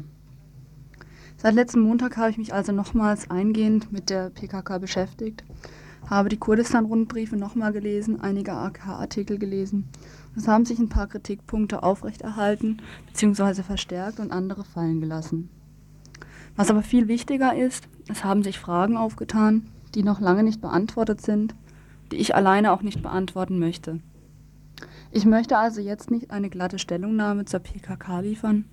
Seit letzten Montag habe ich mich also nochmals eingehend mit der PKK beschäftigt, habe die Kurdistan-Rundbriefe nochmal gelesen, einige AK-Artikel gelesen. Es haben sich ein paar Kritikpunkte aufrechterhalten bzw. verstärkt und andere fallen gelassen. Was aber viel wichtiger ist, es haben sich Fragen aufgetan, die noch lange nicht beantwortet sind, die ich alleine auch nicht beantworten möchte. Ich möchte also jetzt nicht eine glatte Stellungnahme zur PKK liefern,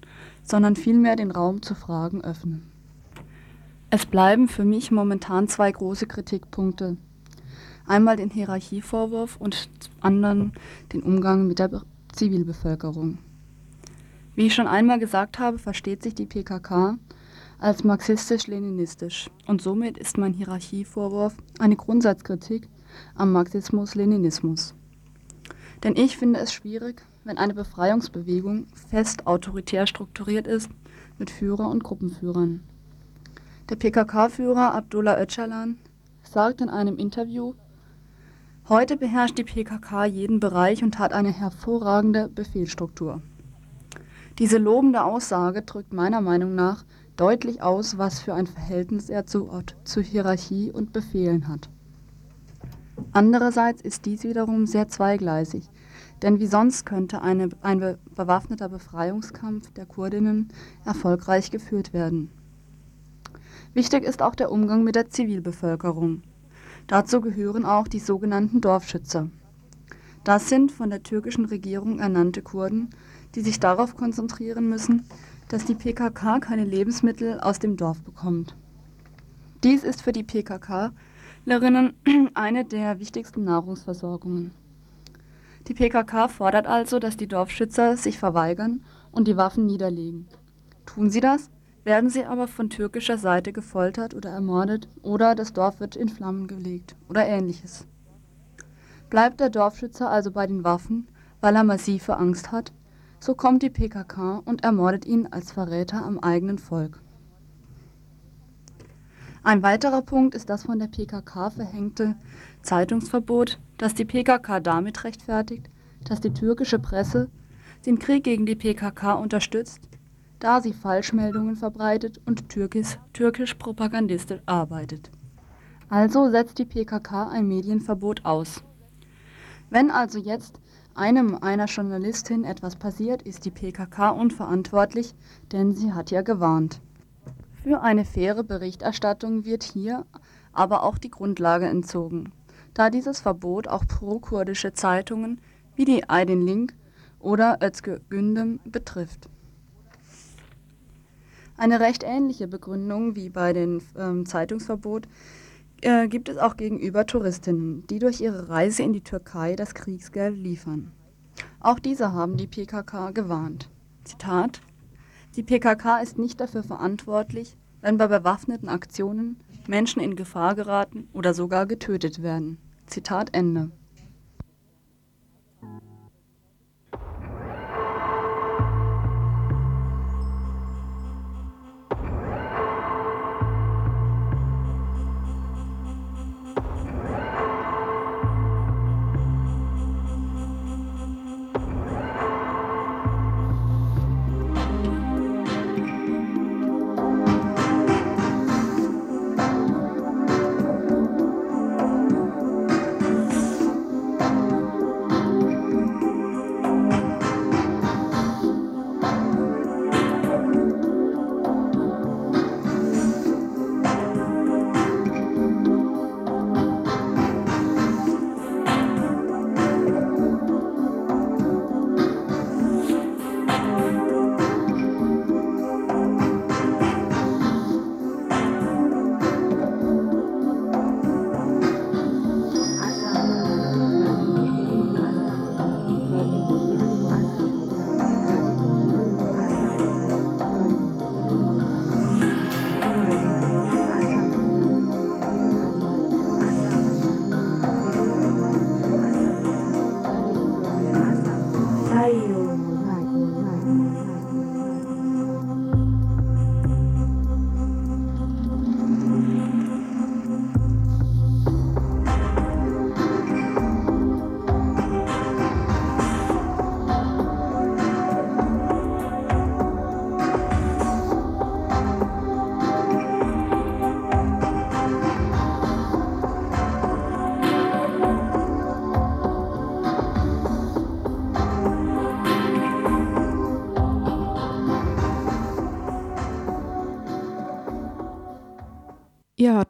sondern vielmehr den Raum zu Fragen öffnen. Es bleiben für mich momentan zwei große Kritikpunkte. Einmal den Hierarchievorwurf und zum anderen den Umgang mit der Be Zivilbevölkerung. Wie ich schon einmal gesagt habe, versteht sich die PKK als marxistisch-leninistisch und somit ist mein Hierarchievorwurf eine Grundsatzkritik am Marxismus-Leninismus. Denn ich finde es schwierig, wenn eine Befreiungsbewegung fest autoritär strukturiert ist mit Führer und Gruppenführern. Der PKK-Führer Abdullah Öcalan sagt in einem Interview, heute beherrscht die PKK jeden Bereich und hat eine hervorragende Befehlsstruktur. Diese lobende Aussage drückt meiner Meinung nach deutlich aus, was für ein Verhältnis er zu, zu Hierarchie und Befehlen hat. Andererseits ist dies wiederum sehr zweigleisig, denn wie sonst könnte eine, ein be bewaffneter Befreiungskampf der Kurdinnen erfolgreich geführt werden. Wichtig ist auch der Umgang mit der Zivilbevölkerung. Dazu gehören auch die sogenannten Dorfschützer. Das sind von der türkischen Regierung ernannte Kurden, die sich darauf konzentrieren müssen, dass die PKK keine Lebensmittel aus dem Dorf bekommt. Dies ist für die PKK-Lerinnen eine der wichtigsten Nahrungsversorgungen. Die PKK fordert also, dass die Dorfschützer sich verweigern und die Waffen niederlegen. Tun sie das, werden sie aber von türkischer Seite gefoltert oder ermordet oder das Dorf wird in Flammen gelegt oder ähnliches. Bleibt der Dorfschützer also bei den Waffen, weil er massive Angst hat, so kommt die PKK und ermordet ihn als Verräter am eigenen Volk. Ein weiterer Punkt ist das von der PKK verhängte Zeitungsverbot, das die PKK damit rechtfertigt, dass die türkische Presse den Krieg gegen die PKK unterstützt, da sie Falschmeldungen verbreitet und türkisch, türkisch propagandistisch arbeitet. Also setzt die PKK ein Medienverbot aus. Wenn also jetzt einem einer Journalistin etwas passiert, ist die PKK unverantwortlich, denn sie hat ja gewarnt. Für eine faire Berichterstattung wird hier aber auch die Grundlage entzogen, da dieses Verbot auch pro-kurdische Zeitungen wie die Aydin Link oder Özgür Gündem betrifft. Eine recht ähnliche Begründung wie bei dem ähm, Zeitungsverbot äh, gibt es auch gegenüber Touristinnen, die durch ihre Reise in die Türkei das Kriegsgeld liefern. Auch diese haben die PKK gewarnt. Zitat die PKK ist nicht dafür verantwortlich, wenn bei bewaffneten Aktionen Menschen in Gefahr geraten oder sogar getötet werden. Zitat Ende.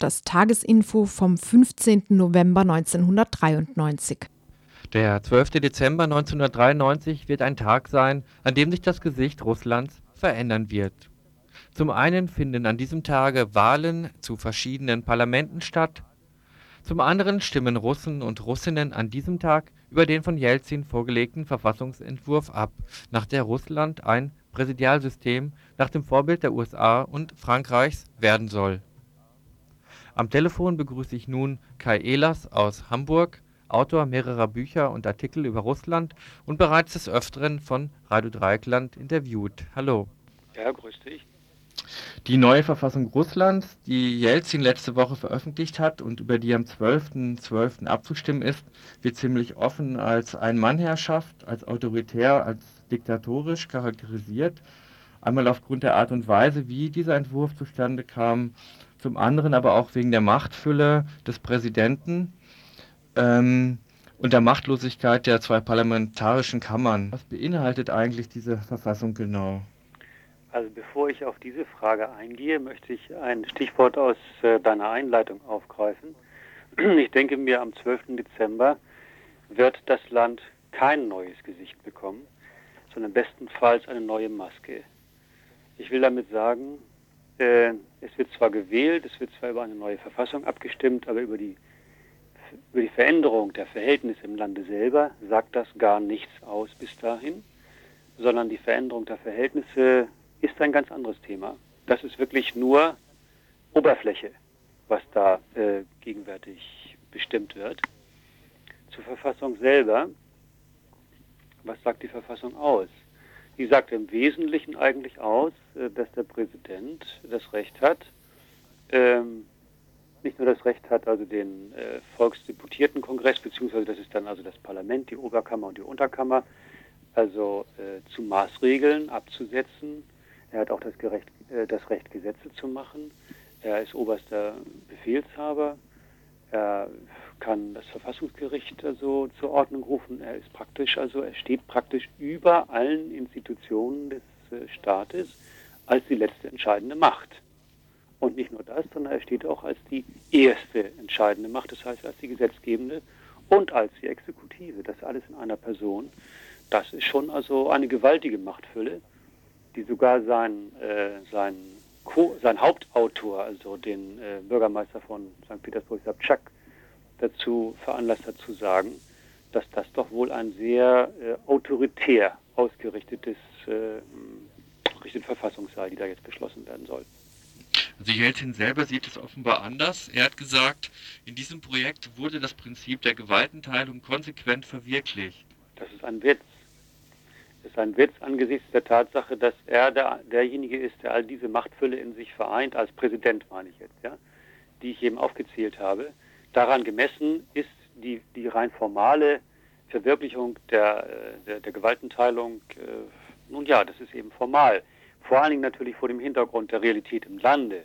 Das Tagesinfo vom 15. November 1993. Der 12. Dezember 1993 wird ein Tag sein, an dem sich das Gesicht Russlands verändern wird. Zum einen finden an diesem Tage Wahlen zu verschiedenen Parlamenten statt, zum anderen stimmen Russen und Russinnen an diesem Tag über den von Jelzin vorgelegten Verfassungsentwurf ab, nach der Russland ein Präsidialsystem nach dem Vorbild der USA und Frankreichs werden soll am Telefon begrüße ich nun Kai Ehlers aus Hamburg, Autor mehrerer Bücher und Artikel über Russland und bereits des Öfteren von Radio Dreieckland interviewt. Hallo. Ja, grüß dich. Die neue Verfassung Russlands, die Jelzin letzte Woche veröffentlicht hat und über die am 12.12. .12. abzustimmen ist, wird ziemlich offen als Ein-Mann-Herrschaft, als autoritär, als diktatorisch charakterisiert. Einmal aufgrund der Art und Weise, wie dieser Entwurf zustande kam, zum anderen aber auch wegen der Machtfülle des Präsidenten ähm, und der Machtlosigkeit der zwei parlamentarischen Kammern. Was beinhaltet eigentlich diese Verfassung genau? Also bevor ich auf diese Frage eingehe, möchte ich ein Stichwort aus äh, deiner Einleitung aufgreifen. Ich denke mir, am 12. Dezember wird das Land kein neues Gesicht bekommen, sondern bestenfalls eine neue Maske. Ich will damit sagen, äh, es wird zwar gewählt, es wird zwar über eine neue Verfassung abgestimmt, aber über die, über die Veränderung der Verhältnisse im Lande selber sagt das gar nichts aus bis dahin, sondern die Veränderung der Verhältnisse ist ein ganz anderes Thema. Das ist wirklich nur Oberfläche, was da äh, gegenwärtig bestimmt wird. Zur Verfassung selber, was sagt die Verfassung aus? Die sagt im Wesentlichen eigentlich aus, äh, dass der Präsident das Recht hat, ähm, nicht nur das Recht hat, also den äh, Volksdeputiertenkongress, beziehungsweise das ist dann also das Parlament, die Oberkammer und die Unterkammer, also äh, zu Maßregeln abzusetzen. Er hat auch das, Gerecht, äh, das Recht, Gesetze zu machen. Er ist oberster Befehlshaber. Er kann das Verfassungsgericht also zur Ordnung rufen. Er ist praktisch, also er steht praktisch über allen Institutionen des äh, Staates als die letzte entscheidende Macht. Und nicht nur das, sondern er steht auch als die erste entscheidende Macht, das heißt als die gesetzgebende und als die Exekutive. Das alles in einer Person. Das ist schon also eine gewaltige Machtfülle, die sogar sein, äh, sein, Co sein Hauptautor, also den äh, Bürgermeister von St. Petersburg, Sabchak, dazu veranlasst hat zu sagen, dass das doch wohl ein sehr äh, autoritär ausgerichtetes äh, richtige Verfassung sei, die da jetzt beschlossen werden soll. Also Jelzin selber sieht es offenbar anders. Er hat gesagt, in diesem Projekt wurde das Prinzip der Gewaltenteilung konsequent verwirklicht. Das ist ein Witz. Das ist ein Witz angesichts der Tatsache, dass er der, derjenige ist, der all diese Machtfülle in sich vereint, als Präsident meine ich jetzt, ja, die ich eben aufgezählt habe. Daran gemessen ist die, die rein formale Verwirklichung der, äh, der, der Gewaltenteilung, äh, nun ja, das ist eben formal. Vor allen Dingen natürlich vor dem Hintergrund der Realität im Lande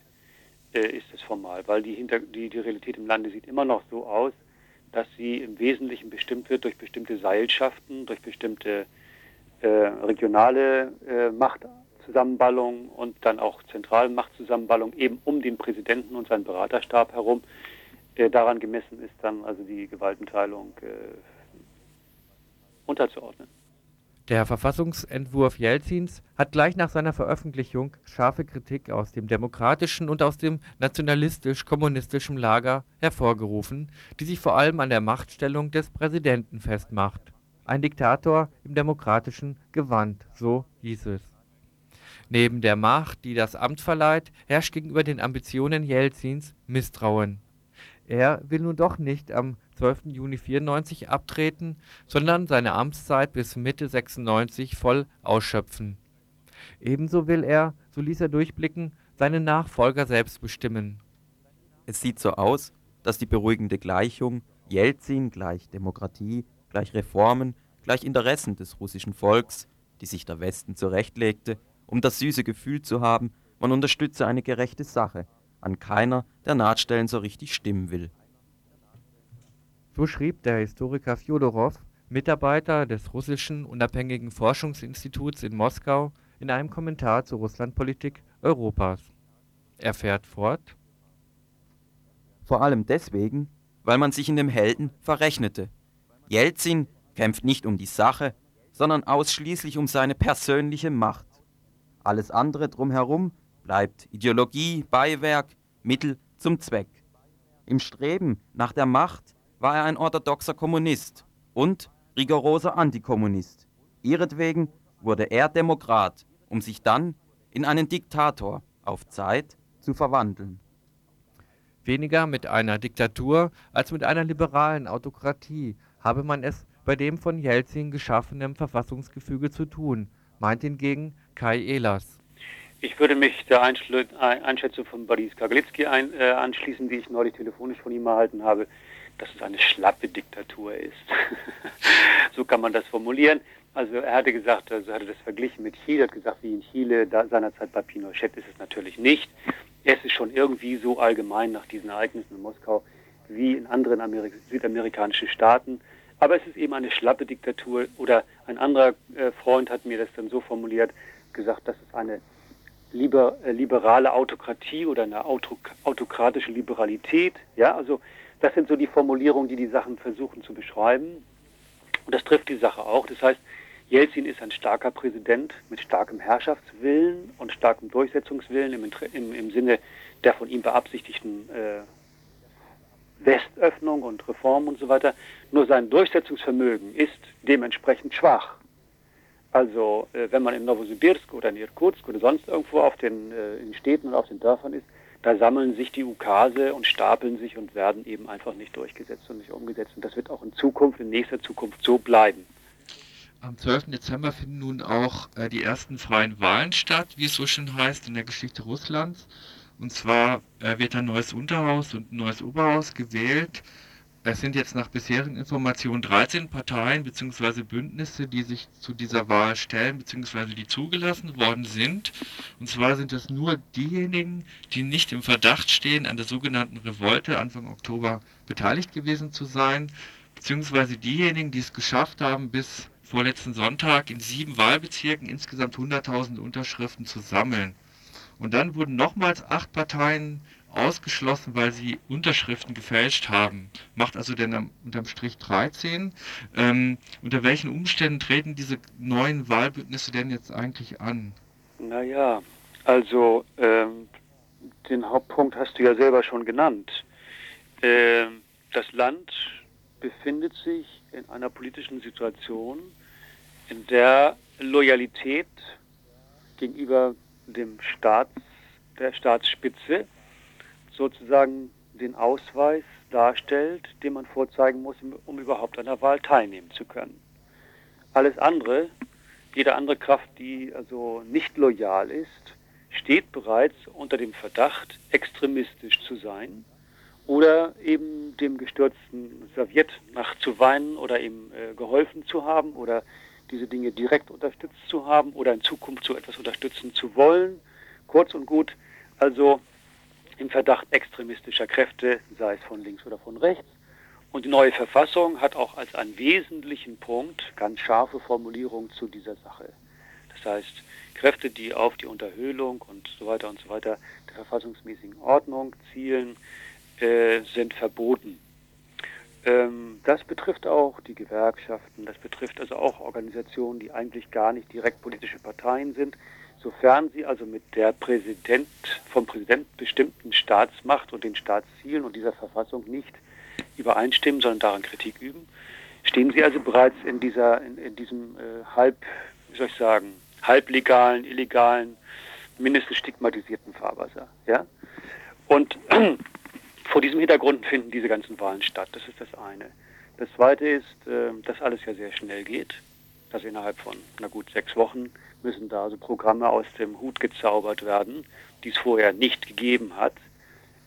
äh, ist es formal, weil die, Hinter die, die Realität im Lande sieht immer noch so aus, dass sie im Wesentlichen bestimmt wird durch bestimmte Seilschaften, durch bestimmte äh, regionale äh, Machtzusammenballung und dann auch zentrale Machtzusammenballung eben um den Präsidenten und seinen Beraterstab herum. Äh, daran gemessen ist dann also die Gewaltenteilung äh, unterzuordnen. Der Verfassungsentwurf Jelzins hat gleich nach seiner Veröffentlichung scharfe Kritik aus dem demokratischen und aus dem nationalistisch-kommunistischen Lager hervorgerufen, die sich vor allem an der Machtstellung des Präsidenten festmacht. Ein Diktator im demokratischen Gewand, so hieß es. Neben der Macht, die das Amt verleiht, herrscht gegenüber den Ambitionen Jelzins Misstrauen. Er will nun doch nicht am 12. Juni 94 abtreten, sondern seine Amtszeit bis Mitte 96 voll ausschöpfen. Ebenso will er, so ließ er durchblicken, seine Nachfolger selbst bestimmen. Es sieht so aus, dass die beruhigende Gleichung Jelzin gleich Demokratie, gleich Reformen, gleich Interessen des russischen Volks, die sich der Westen zurechtlegte, um das süße Gefühl zu haben, man unterstütze eine gerechte Sache, an keiner der Nahtstellen so richtig stimmen will. So schrieb der Historiker Fjodorow, Mitarbeiter des russischen unabhängigen Forschungsinstituts in Moskau, in einem Kommentar zur Russlandpolitik Europas. Er fährt fort: Vor allem deswegen, weil man sich in dem Helden verrechnete. Jelzin kämpft nicht um die Sache, sondern ausschließlich um seine persönliche Macht. Alles andere drumherum bleibt Ideologie, Beiwerk, Mittel zum Zweck. Im Streben nach der Macht war er ein orthodoxer Kommunist und rigoroser Antikommunist. Ihretwegen wurde er Demokrat, um sich dann in einen Diktator auf Zeit zu verwandeln. Weniger mit einer Diktatur als mit einer liberalen Autokratie habe man es bei dem von Jelzin geschaffenen Verfassungsgefüge zu tun, meint hingegen Kai Ehlers. Ich würde mich der Einschätzung von Boris Kaglitzki ein, äh, anschließen, die ich neulich telefonisch von ihm erhalten habe dass es eine schlappe Diktatur ist. so kann man das formulieren. Also er hatte gesagt, also er hatte das verglichen mit Chile, hat gesagt, wie in Chile da, seinerzeit bei Pinochet ist es natürlich nicht. Es ist schon irgendwie so allgemein nach diesen Ereignissen in Moskau wie in anderen Amerik südamerikanischen Staaten. Aber es ist eben eine schlappe Diktatur. Oder ein anderer äh, Freund hat mir das dann so formuliert, gesagt, das ist eine liber, äh, liberale Autokratie oder eine autok autokratische Liberalität. Ja, also das sind so die Formulierungen, die die Sachen versuchen zu beschreiben. Und das trifft die Sache auch. Das heißt, Jelzin ist ein starker Präsident mit starkem Herrschaftswillen und starkem Durchsetzungswillen im, im, im Sinne der von ihm beabsichtigten äh, Westöffnung und Reform und so weiter. Nur sein Durchsetzungsvermögen ist dementsprechend schwach. Also äh, wenn man in Novosibirsk oder in Irkutsk oder sonst irgendwo auf den, äh, in Städten und auf den Dörfern ist, da sammeln sich die Ukase und stapeln sich und werden eben einfach nicht durchgesetzt und nicht umgesetzt. Und das wird auch in Zukunft, in nächster Zukunft so bleiben. Am 12. Dezember finden nun auch äh, die ersten freien Wahlen statt, wie es so schön heißt in der Geschichte Russlands. Und zwar äh, wird ein neues Unterhaus und ein neues Oberhaus gewählt. Es sind jetzt nach bisherigen Informationen 13 Parteien bzw. Bündnisse, die sich zu dieser Wahl stellen bzw. die zugelassen worden sind. Und zwar sind es nur diejenigen, die nicht im Verdacht stehen, an der sogenannten Revolte Anfang Oktober beteiligt gewesen zu sein, beziehungsweise diejenigen, die es geschafft haben, bis vorletzten Sonntag in sieben Wahlbezirken insgesamt 100.000 Unterschriften zu sammeln. Und dann wurden nochmals acht Parteien ausgeschlossen, weil sie Unterschriften gefälscht haben. Macht also dann unterm Strich 13. Ähm, unter welchen Umständen treten diese neuen Wahlbündnisse denn jetzt eigentlich an? Naja, also ähm, den Hauptpunkt hast du ja selber schon genannt. Ähm, das Land befindet sich in einer politischen Situation, in der Loyalität gegenüber dem Staats, der Staatsspitze sozusagen den Ausweis darstellt, den man vorzeigen muss, um überhaupt an der Wahl teilnehmen zu können. Alles andere, jede andere Kraft, die also nicht loyal ist, steht bereits unter dem Verdacht, extremistisch zu sein oder eben dem gestürzten Sowjet nachzuweinen oder ihm äh, geholfen zu haben oder diese Dinge direkt unterstützt zu haben oder in Zukunft so etwas unterstützen zu wollen. Kurz und gut, also im Verdacht extremistischer Kräfte, sei es von links oder von rechts. Und die neue Verfassung hat auch als einen wesentlichen Punkt ganz scharfe Formulierungen zu dieser Sache. Das heißt, Kräfte, die auf die Unterhöhlung und so weiter und so weiter der verfassungsmäßigen Ordnung zielen, äh, sind verboten. Ähm, das betrifft auch die Gewerkschaften, das betrifft also auch Organisationen, die eigentlich gar nicht direkt politische Parteien sind, Sofern sie also mit der Präsident, vom Präsident bestimmten Staatsmacht und den Staatszielen und dieser Verfassung nicht übereinstimmen, sondern daran Kritik üben, stehen sie also bereits in dieser, in, in diesem äh, halb, wie soll ich sagen, halblegalen, illegalen, mindestens stigmatisierten Fahrwasser. Ja? Und vor diesem Hintergrund finden diese ganzen Wahlen statt. Das ist das eine. Das zweite ist, äh, dass alles ja sehr schnell geht, dass innerhalb von, na gut, sechs Wochen müssen da also Programme aus dem Hut gezaubert werden, die es vorher nicht gegeben hat.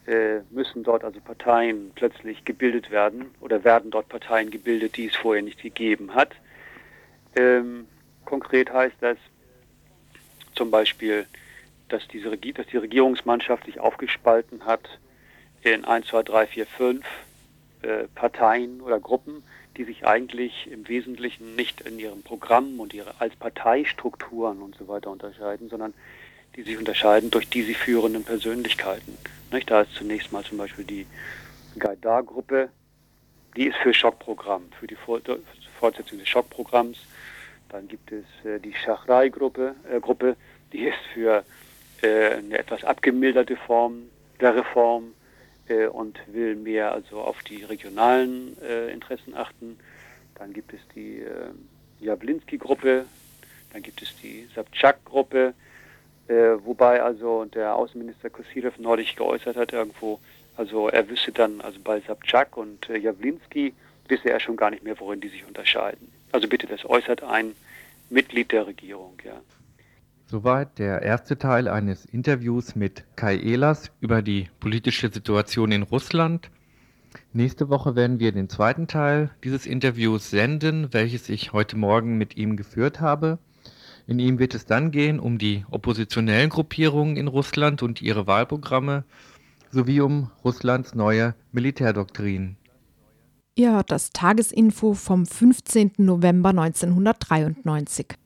Äh, müssen dort also Parteien plötzlich gebildet werden oder werden dort Parteien gebildet, die es vorher nicht gegeben hat. Ähm, konkret heißt das zum Beispiel, dass, diese, dass die Regierungsmannschaft sich aufgespalten hat in 1, 2, 3, 4, 5 äh, Parteien oder Gruppen, die sich eigentlich im Wesentlichen nicht in ihrem Programm und ihre als Parteistrukturen und so weiter unterscheiden, sondern die sich unterscheiden durch die sie führenden Persönlichkeiten. Nicht? Da ist zunächst mal zum Beispiel die Gaidar-Gruppe, die ist für Schockprogramm, für die Fortsetzung des Schockprogramms. Dann gibt es äh, die Schachrai-Gruppe, äh, Gruppe, die ist für äh, eine etwas abgemilderte Form der Reform und will mehr also auf die regionalen äh, Interessen achten. Dann gibt es die äh, Jawlinski-Gruppe, dann gibt es die Sabchak-Gruppe, äh, wobei also der Außenminister Kosirev neulich geäußert hat irgendwo, also er wüsste dann, also bei Sabchak und äh, Jawlinski wisse er schon gar nicht mehr, worin die sich unterscheiden. Also bitte, das äußert ein Mitglied der Regierung, ja. Soweit der erste Teil eines Interviews mit Kai Ehlers über die politische Situation in Russland. Nächste Woche werden wir den zweiten Teil dieses Interviews senden, welches ich heute Morgen mit ihm geführt habe. In ihm wird es dann gehen um die oppositionellen Gruppierungen in Russland und ihre Wahlprogramme sowie um Russlands neue Militärdoktrin. Ihr hört das Tagesinfo vom 15. November 1993.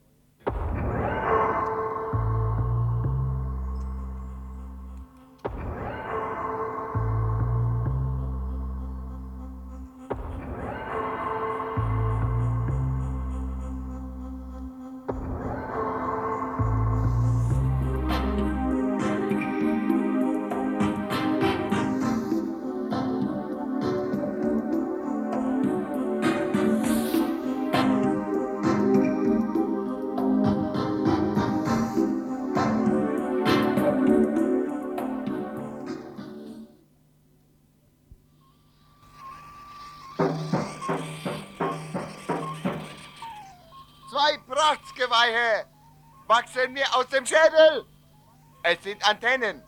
Weihe wachsen mir aus dem Schädel. Es sind Antennen.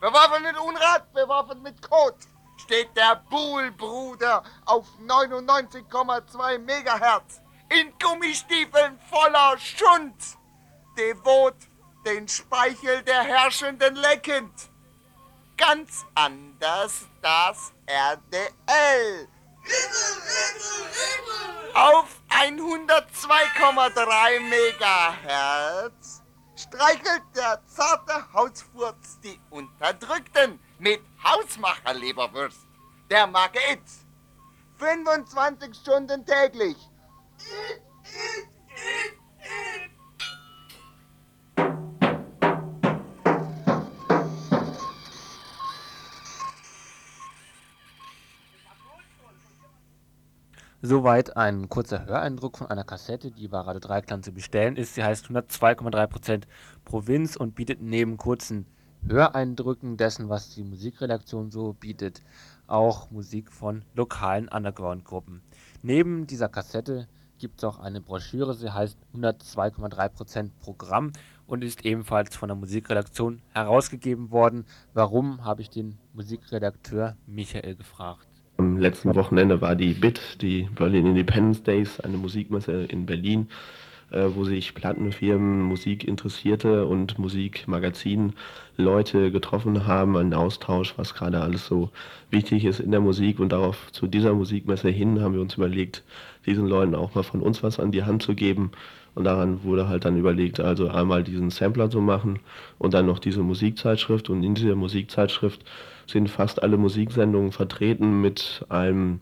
Bewaffnet mit Unrat, bewaffnet mit Kot steht der Buhlbruder auf 99,2 Megahertz in Gummistiefeln voller Schund, devot den Speichel der Herrschenden leckend. Ganz anders das RDL. Auf 102,3 Megahertz streichelt der zarte Hausfurz die Unterdrückten mit Hausmacherleberwurst. Der Marke Itz. 25 Stunden täglich. Soweit ein kurzer Höreindruck von einer Kassette, die bei Radio Dreiklang zu bestellen ist. Sie heißt 102,3% Provinz und bietet neben kurzen Höreindrücken dessen, was die Musikredaktion so bietet, auch Musik von lokalen Underground-Gruppen. Neben dieser Kassette gibt es auch eine Broschüre, sie heißt 102,3% Programm und ist ebenfalls von der Musikredaktion herausgegeben worden. Warum, habe ich den Musikredakteur Michael gefragt. Am letzten Wochenende war die BIT, die Berlin Independence Days, eine Musikmesse in Berlin, äh, wo sich Plattenfirmen, Musikinteressierte und Musikmagazin-Leute getroffen haben, einen Austausch, was gerade alles so wichtig ist in der Musik. Und darauf zu dieser Musikmesse hin haben wir uns überlegt, diesen Leuten auch mal von uns was an die Hand zu geben. Und daran wurde halt dann überlegt, also einmal diesen Sampler zu machen und dann noch diese Musikzeitschrift. Und in dieser Musikzeitschrift sind fast alle Musiksendungen vertreten mit einem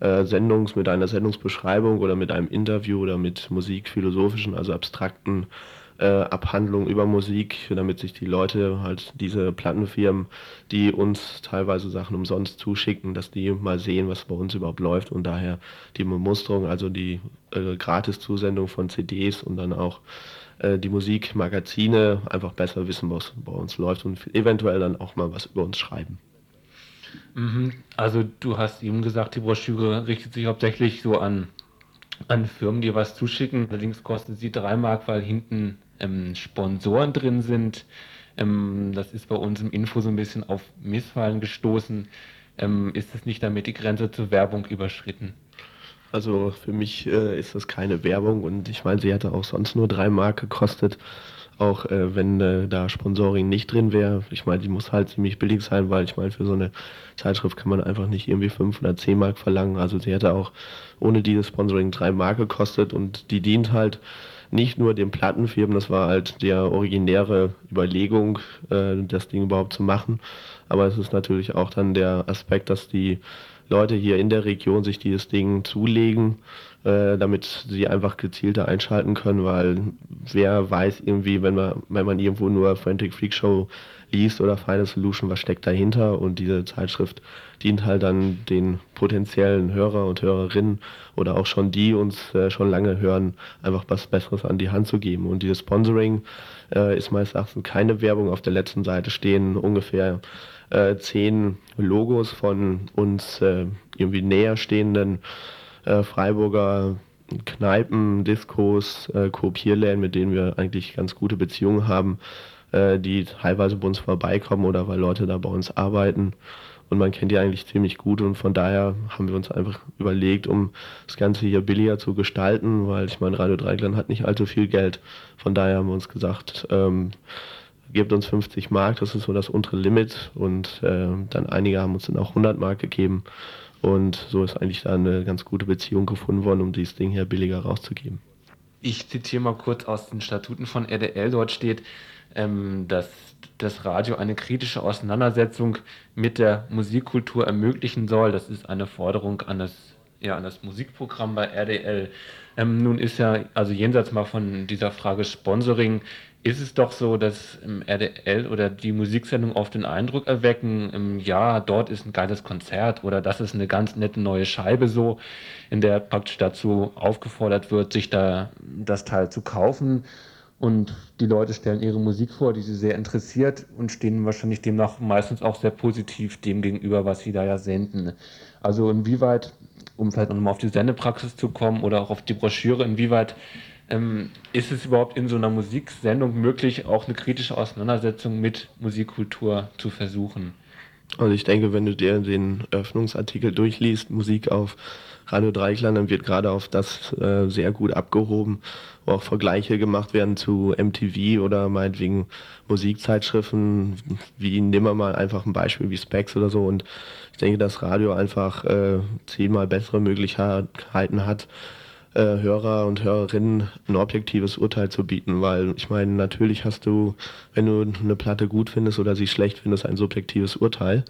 äh, Sendungs, mit einer Sendungsbeschreibung oder mit einem Interview oder mit musikphilosophischen, also abstrakten äh, Abhandlungen über Musik, damit sich die Leute halt diese Plattenfirmen, die uns teilweise Sachen umsonst zuschicken, dass die mal sehen, was bei uns überhaupt läuft und daher die Bemusterung, also die äh, Gratis-Zusendung von CDs und dann auch äh, die Musikmagazine einfach besser wissen, was bei uns läuft und eventuell dann auch mal was über uns schreiben. Mhm. Also du hast eben gesagt, die Broschüre richtet sich hauptsächlich so an, an Firmen, die was zuschicken. Allerdings kostet sie drei Mark, weil hinten ähm, Sponsoren drin sind. Ähm, das ist bei uns im Info so ein bisschen auf Missfallen gestoßen. Ähm, ist es nicht damit die Grenze zur Werbung überschritten? Also für mich äh, ist das keine Werbung und ich meine, sie hätte auch sonst nur drei Mark gekostet, auch äh, wenn äh, da Sponsoring nicht drin wäre. Ich meine, die muss halt ziemlich billig sein, weil ich meine, für so eine Zeitschrift kann man einfach nicht irgendwie fünf oder zehn Mark verlangen. Also sie hätte auch ohne dieses Sponsoring drei Mark gekostet und die dient halt nicht nur den Plattenfirmen, das war halt der originäre Überlegung, äh, das Ding überhaupt zu machen, aber es ist natürlich auch dann der Aspekt, dass die Leute hier in der Region sich dieses Ding zulegen, äh, damit sie einfach gezielter einschalten können, weil wer weiß irgendwie, wenn man, wenn man irgendwo nur Frantic Freak Show liest oder Final Solution, was steckt dahinter und diese Zeitschrift dient halt dann den potenziellen Hörer und Hörerinnen oder auch schon die uns äh, schon lange hören, einfach was Besseres an die Hand zu geben. Und dieses Sponsoring äh, ist meines Erachtens keine Werbung. Auf der letzten Seite stehen ungefähr äh, zehn Logos von uns äh, irgendwie näher stehenden äh, Freiburger Kneipen, Diskos, äh, Kopierläden, mit denen wir eigentlich ganz gute Beziehungen haben, äh, die teilweise bei uns vorbeikommen oder weil Leute da bei uns arbeiten. Und man kennt die eigentlich ziemlich gut und von daher haben wir uns einfach überlegt, um das Ganze hier billiger zu gestalten, weil ich meine, Radio Dreigland hat nicht allzu viel Geld. Von daher haben wir uns gesagt, ähm, gebt uns 50 Mark, das ist so das untere Limit und äh, dann einige haben uns dann auch 100 Mark gegeben und so ist eigentlich da eine ganz gute Beziehung gefunden worden, um dieses Ding hier billiger rauszugeben. Ich zitiere mal kurz aus den Statuten von RDL. Dort steht, ähm, dass das Radio eine kritische Auseinandersetzung mit der Musikkultur ermöglichen soll. Das ist eine Forderung an das, ja, an das Musikprogramm bei RDL. Ähm, nun ist ja, also jenseits mal von dieser Frage Sponsoring, ist es doch so, dass im RDL oder die Musiksendung oft den Eindruck erwecken, ja, dort ist ein geiles Konzert oder das ist eine ganz nette neue Scheibe so, in der praktisch dazu aufgefordert wird, sich da das Teil zu kaufen. Und die Leute stellen ihre Musik vor, die sie sehr interessiert und stehen wahrscheinlich demnach meistens auch sehr positiv dem gegenüber, was sie da ja senden. Also inwieweit, um vielleicht nochmal auf die Sendepraxis zu kommen oder auch auf die Broschüre, inwieweit Ähm, ist es überhaupt in so einer Musiksendung möglich, auch eine kritische Auseinandersetzung mit Musikkultur zu versuchen? Also ich denke, wenn du dir den Öffnungsartikel durchliest, Musik auf Radio Dreiklang, dann wird gerade auf das äh, sehr gut abgehoben, wo auch Vergleiche gemacht werden zu MTV oder meinetwegen Musikzeitschriften, wie nehmen wir mal einfach ein Beispiel wie Specs oder so. Und ich denke, dass Radio einfach äh, zehnmal bessere Möglichkeiten hat, äh, Hörer und Hörerinnen ein objektives Urteil zu bieten, weil ich meine, natürlich hast du, wenn du eine Platte gut findest oder sie schlecht findest, ein subjektives Urteil.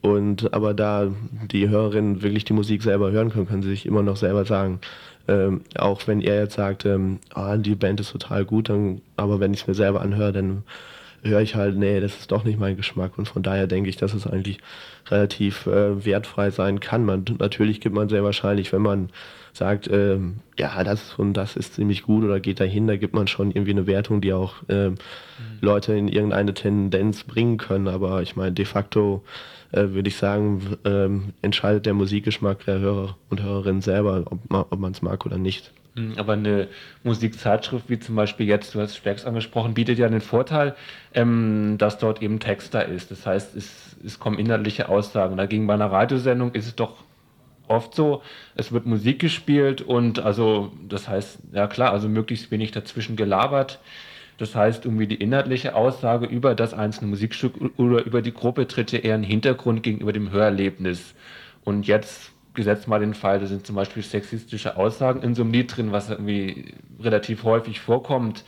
Und aber da die Hörerinnen wirklich die Musik selber hören können, können sie sich immer noch selber sagen. Ähm, auch wenn er jetzt sagt, ähm, ah, die Band ist total gut, dann, aber wenn ich es mir selber anhöre, dann höre ich halt, nee, das ist doch nicht mein Geschmack. Und von daher denke ich, dass es eigentlich relativ äh, wertfrei sein kann. Man, natürlich gibt man sehr wahrscheinlich, wenn man sagt, ähm, ja, das und das ist ziemlich gut oder geht dahin, da gibt man schon irgendwie eine Wertung, die auch ähm, mhm. Leute in irgendeine Tendenz bringen können. Aber ich meine, de facto äh, würde ich sagen, ähm, entscheidet der Musikgeschmack der Hörer und Hörerinnen selber, ob man es mag oder nicht. Hm, aber eine Musikzeitschrift wie zum Beispiel jetzt, du hast Specs angesprochen, bietet ja den Vorteil, ähm, dass dort eben Text da ist. Das heißt, es, es kommen inhaltliche Aussagen. Dagegen bei einer Radiosendung ist es doch oft so, es wird Musik gespielt und also das heißt, ja klar, also möglichst wenig dazwischen gelabert. Das heißt, irgendwie die inhaltliche Aussage über das einzelne Musikstück oder über die Gruppe tritt ja eher in Hintergrund gegenüber dem Hörerlebnis. Und jetzt gesetzt mal den Fall, da sind zum Beispiel sexistische Aussagen in so einem Lied drin, was irgendwie relativ häufig vorkommt,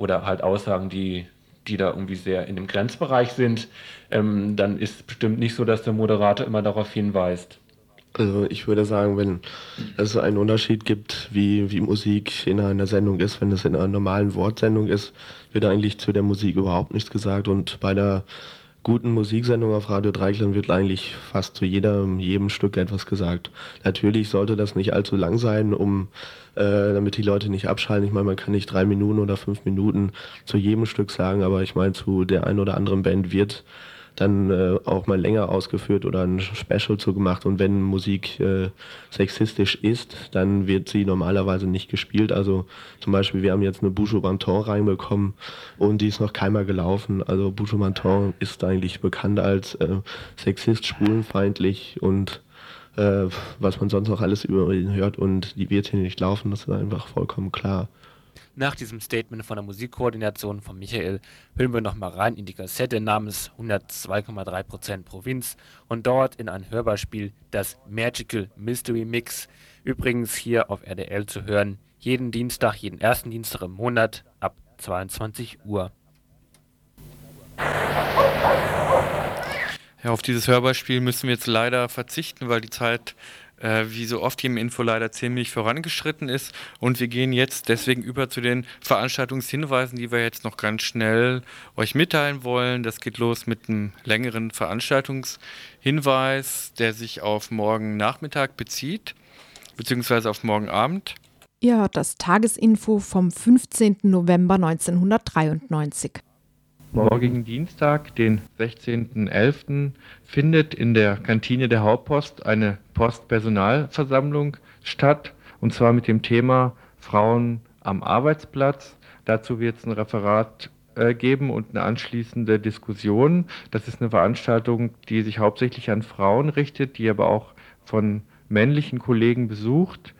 oder halt Aussagen, die, die da irgendwie sehr in dem Grenzbereich sind, ähm, dann ist bestimmt nicht so, dass der Moderator immer darauf hinweist. Also ich würde sagen, wenn es einen Unterschied gibt, wie, wie Musik in einer Sendung ist, wenn es in einer normalen Wortsendung ist, wird eigentlich zu der Musik überhaupt nichts gesagt. Und bei der guten Musiksendung auf Radio Dreiklang wird eigentlich fast zu jedem, jedem Stück etwas gesagt. Natürlich sollte das nicht allzu lang sein, um äh, damit die Leute nicht abschalten. Ich meine, man kann nicht drei Minuten oder fünf Minuten zu jedem Stück sagen, aber ich meine, zu der einen oder anderen Band wird dann äh, auch mal länger ausgeführt oder ein Special zu gemacht. Und wenn Musik äh, sexistisch ist, dann wird sie normalerweise nicht gespielt. Also zum Beispiel, wir haben jetzt eine Boucho Banton reinbekommen und die ist noch keinmal gelaufen. Also Boucho Banton ist eigentlich bekannt als äh, sexist, schwulenfeindlich und äh, was man sonst noch alles über ihn hört und die wird hier nicht laufen, das ist einfach vollkommen klar. Nach diesem Statement von der Musikkoordination von Michael hören wir nochmal rein in die Kassette namens 102,3% Provinz und dort in ein Hörbeispiel das Magical Mystery Mix. Übrigens hier auf RDL zu hören, jeden Dienstag, jeden ersten Dienstag im Monat ab 22 Uhr. Ja, auf dieses Hörbeispiel müssen wir jetzt leider verzichten, weil die Zeit äh, wie so oft hier im Info leider ziemlich vorangeschritten ist. Und wir gehen jetzt deswegen über zu den Veranstaltungshinweisen, die wir jetzt noch ganz schnell euch mitteilen wollen. Das geht los mit einem längeren Veranstaltungshinweis, der sich auf morgen Nachmittag bezieht, beziehungsweise auf morgen Abend. Ja, das Tagesinfo vom 15. November 1993. Morgigen Dienstag, den 16.11., findet in der Kantine der Hauptpost eine Postpersonalversammlung statt, und zwar mit dem Thema Frauen am Arbeitsplatz. Dazu wird es ein Referat äh, geben und eine anschließende Diskussion. Das ist eine Veranstaltung, die sich hauptsächlich an Frauen richtet, die aber auch von männlichen Kollegen besucht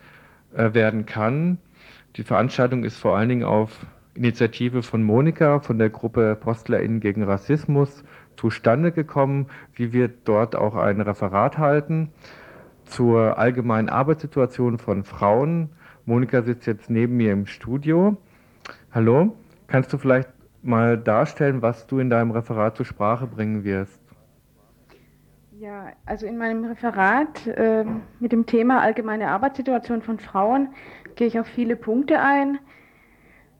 äh, werden kann. Die Veranstaltung ist vor allen Dingen auf Initiative von Monika von der Gruppe PostlerInnen gegen Rassismus zustande gekommen. Sie wird dort auch ein Referat halten zur allgemeinen Arbeitssituation von Frauen. Monika sitzt jetzt neben mir im Studio. Hallo, kannst du vielleicht mal darstellen, was du in deinem Referat zur Sprache bringen wirst? Ja, also in meinem Referat äh, mit dem Thema allgemeine Arbeitssituation von Frauen gehe ich auf viele Punkte ein.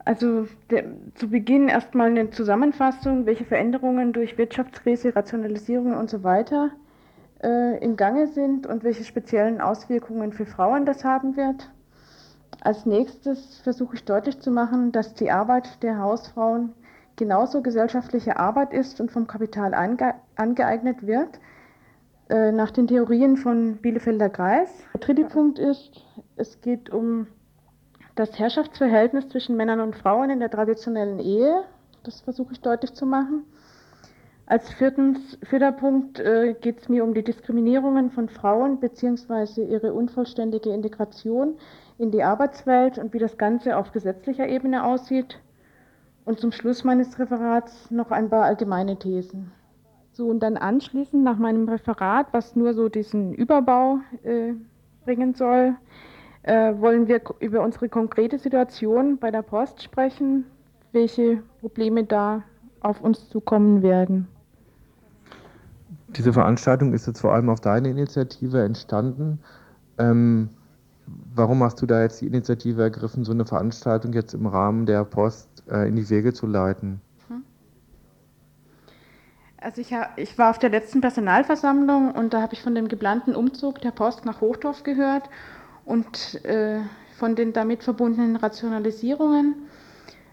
Also der, zu Beginn erstmal eine Zusammenfassung, welche Veränderungen durch Wirtschaftskrise, Rationalisierung und so weiter äh, im Gange sind und welche speziellen Auswirkungen für Frauen das haben wird. Als nächstes versuche ich deutlich zu machen, dass die Arbeit der Hausfrauen genauso gesellschaftliche Arbeit ist und vom Kapital ange angeeignet wird, äh, nach den Theorien von Bielefelder Kreis. Der dritte Punkt ist, es geht um das Herrschaftsverhältnis zwischen Männern und Frauen in der traditionellen Ehe. Das versuche ich deutlich zu machen. Als viertens, vierter Punkt äh, geht es mir um die Diskriminierungen von Frauen bzw. ihre unvollständige Integration in die Arbeitswelt und wie das Ganze auf gesetzlicher Ebene aussieht. Und zum Schluss meines Referats noch ein paar allgemeine Thesen. So, und dann anschließend nach meinem Referat, was nur so diesen Überbau äh, bringen soll, äh, wollen wir über unsere konkrete Situation bei der Post sprechen, welche Probleme da auf uns zukommen werden. Diese Veranstaltung ist jetzt vor allem auf deine Initiative entstanden. Ähm, warum hast du da jetzt die Initiative ergriffen, so eine Veranstaltung jetzt im Rahmen der Post äh, in die Wege zu leiten? Hm. Also ich, ich, war auf der letzten Personalversammlung und da habe ich von dem geplanten Umzug der Post nach Hochdorf gehört und äh, von den damit verbundenen Rationalisierungen.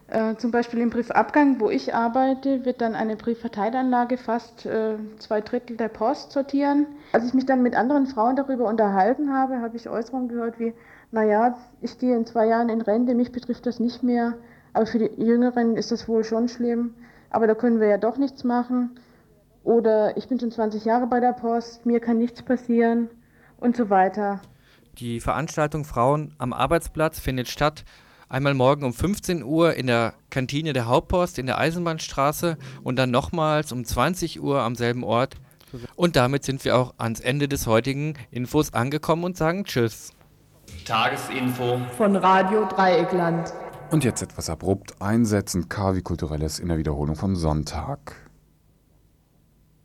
Äh, zum Beispiel im Briefabgang, wo ich arbeite, wird dann eine Briefverteilanlage fast äh, zwei Drittel der Post sortieren. Als ich mich dann mit anderen Frauen darüber unterhalten habe, habe ich Äußerungen gehört wie, naja, ich gehe in zwei Jahren in Rente, mich betrifft das nicht mehr, aber für die Jüngeren ist das wohl schon schlimm, aber da können wir ja doch nichts machen. Oder ich bin schon 20 Jahre bei der Post, mir kann nichts passieren und so weiter. Die Veranstaltung Frauen am Arbeitsplatz findet statt einmal morgen um 15 Uhr in der Kantine der Hauptpost in der Eisenbahnstraße und dann nochmals um 20 Uhr am selben Ort. Und damit sind wir auch ans Ende des heutigen Infos angekommen und sagen Tschüss. Tagesinfo von Radio Dreieckland. Und jetzt etwas abrupt einsetzen, KW Kulturelles in der Wiederholung vom Sonntag.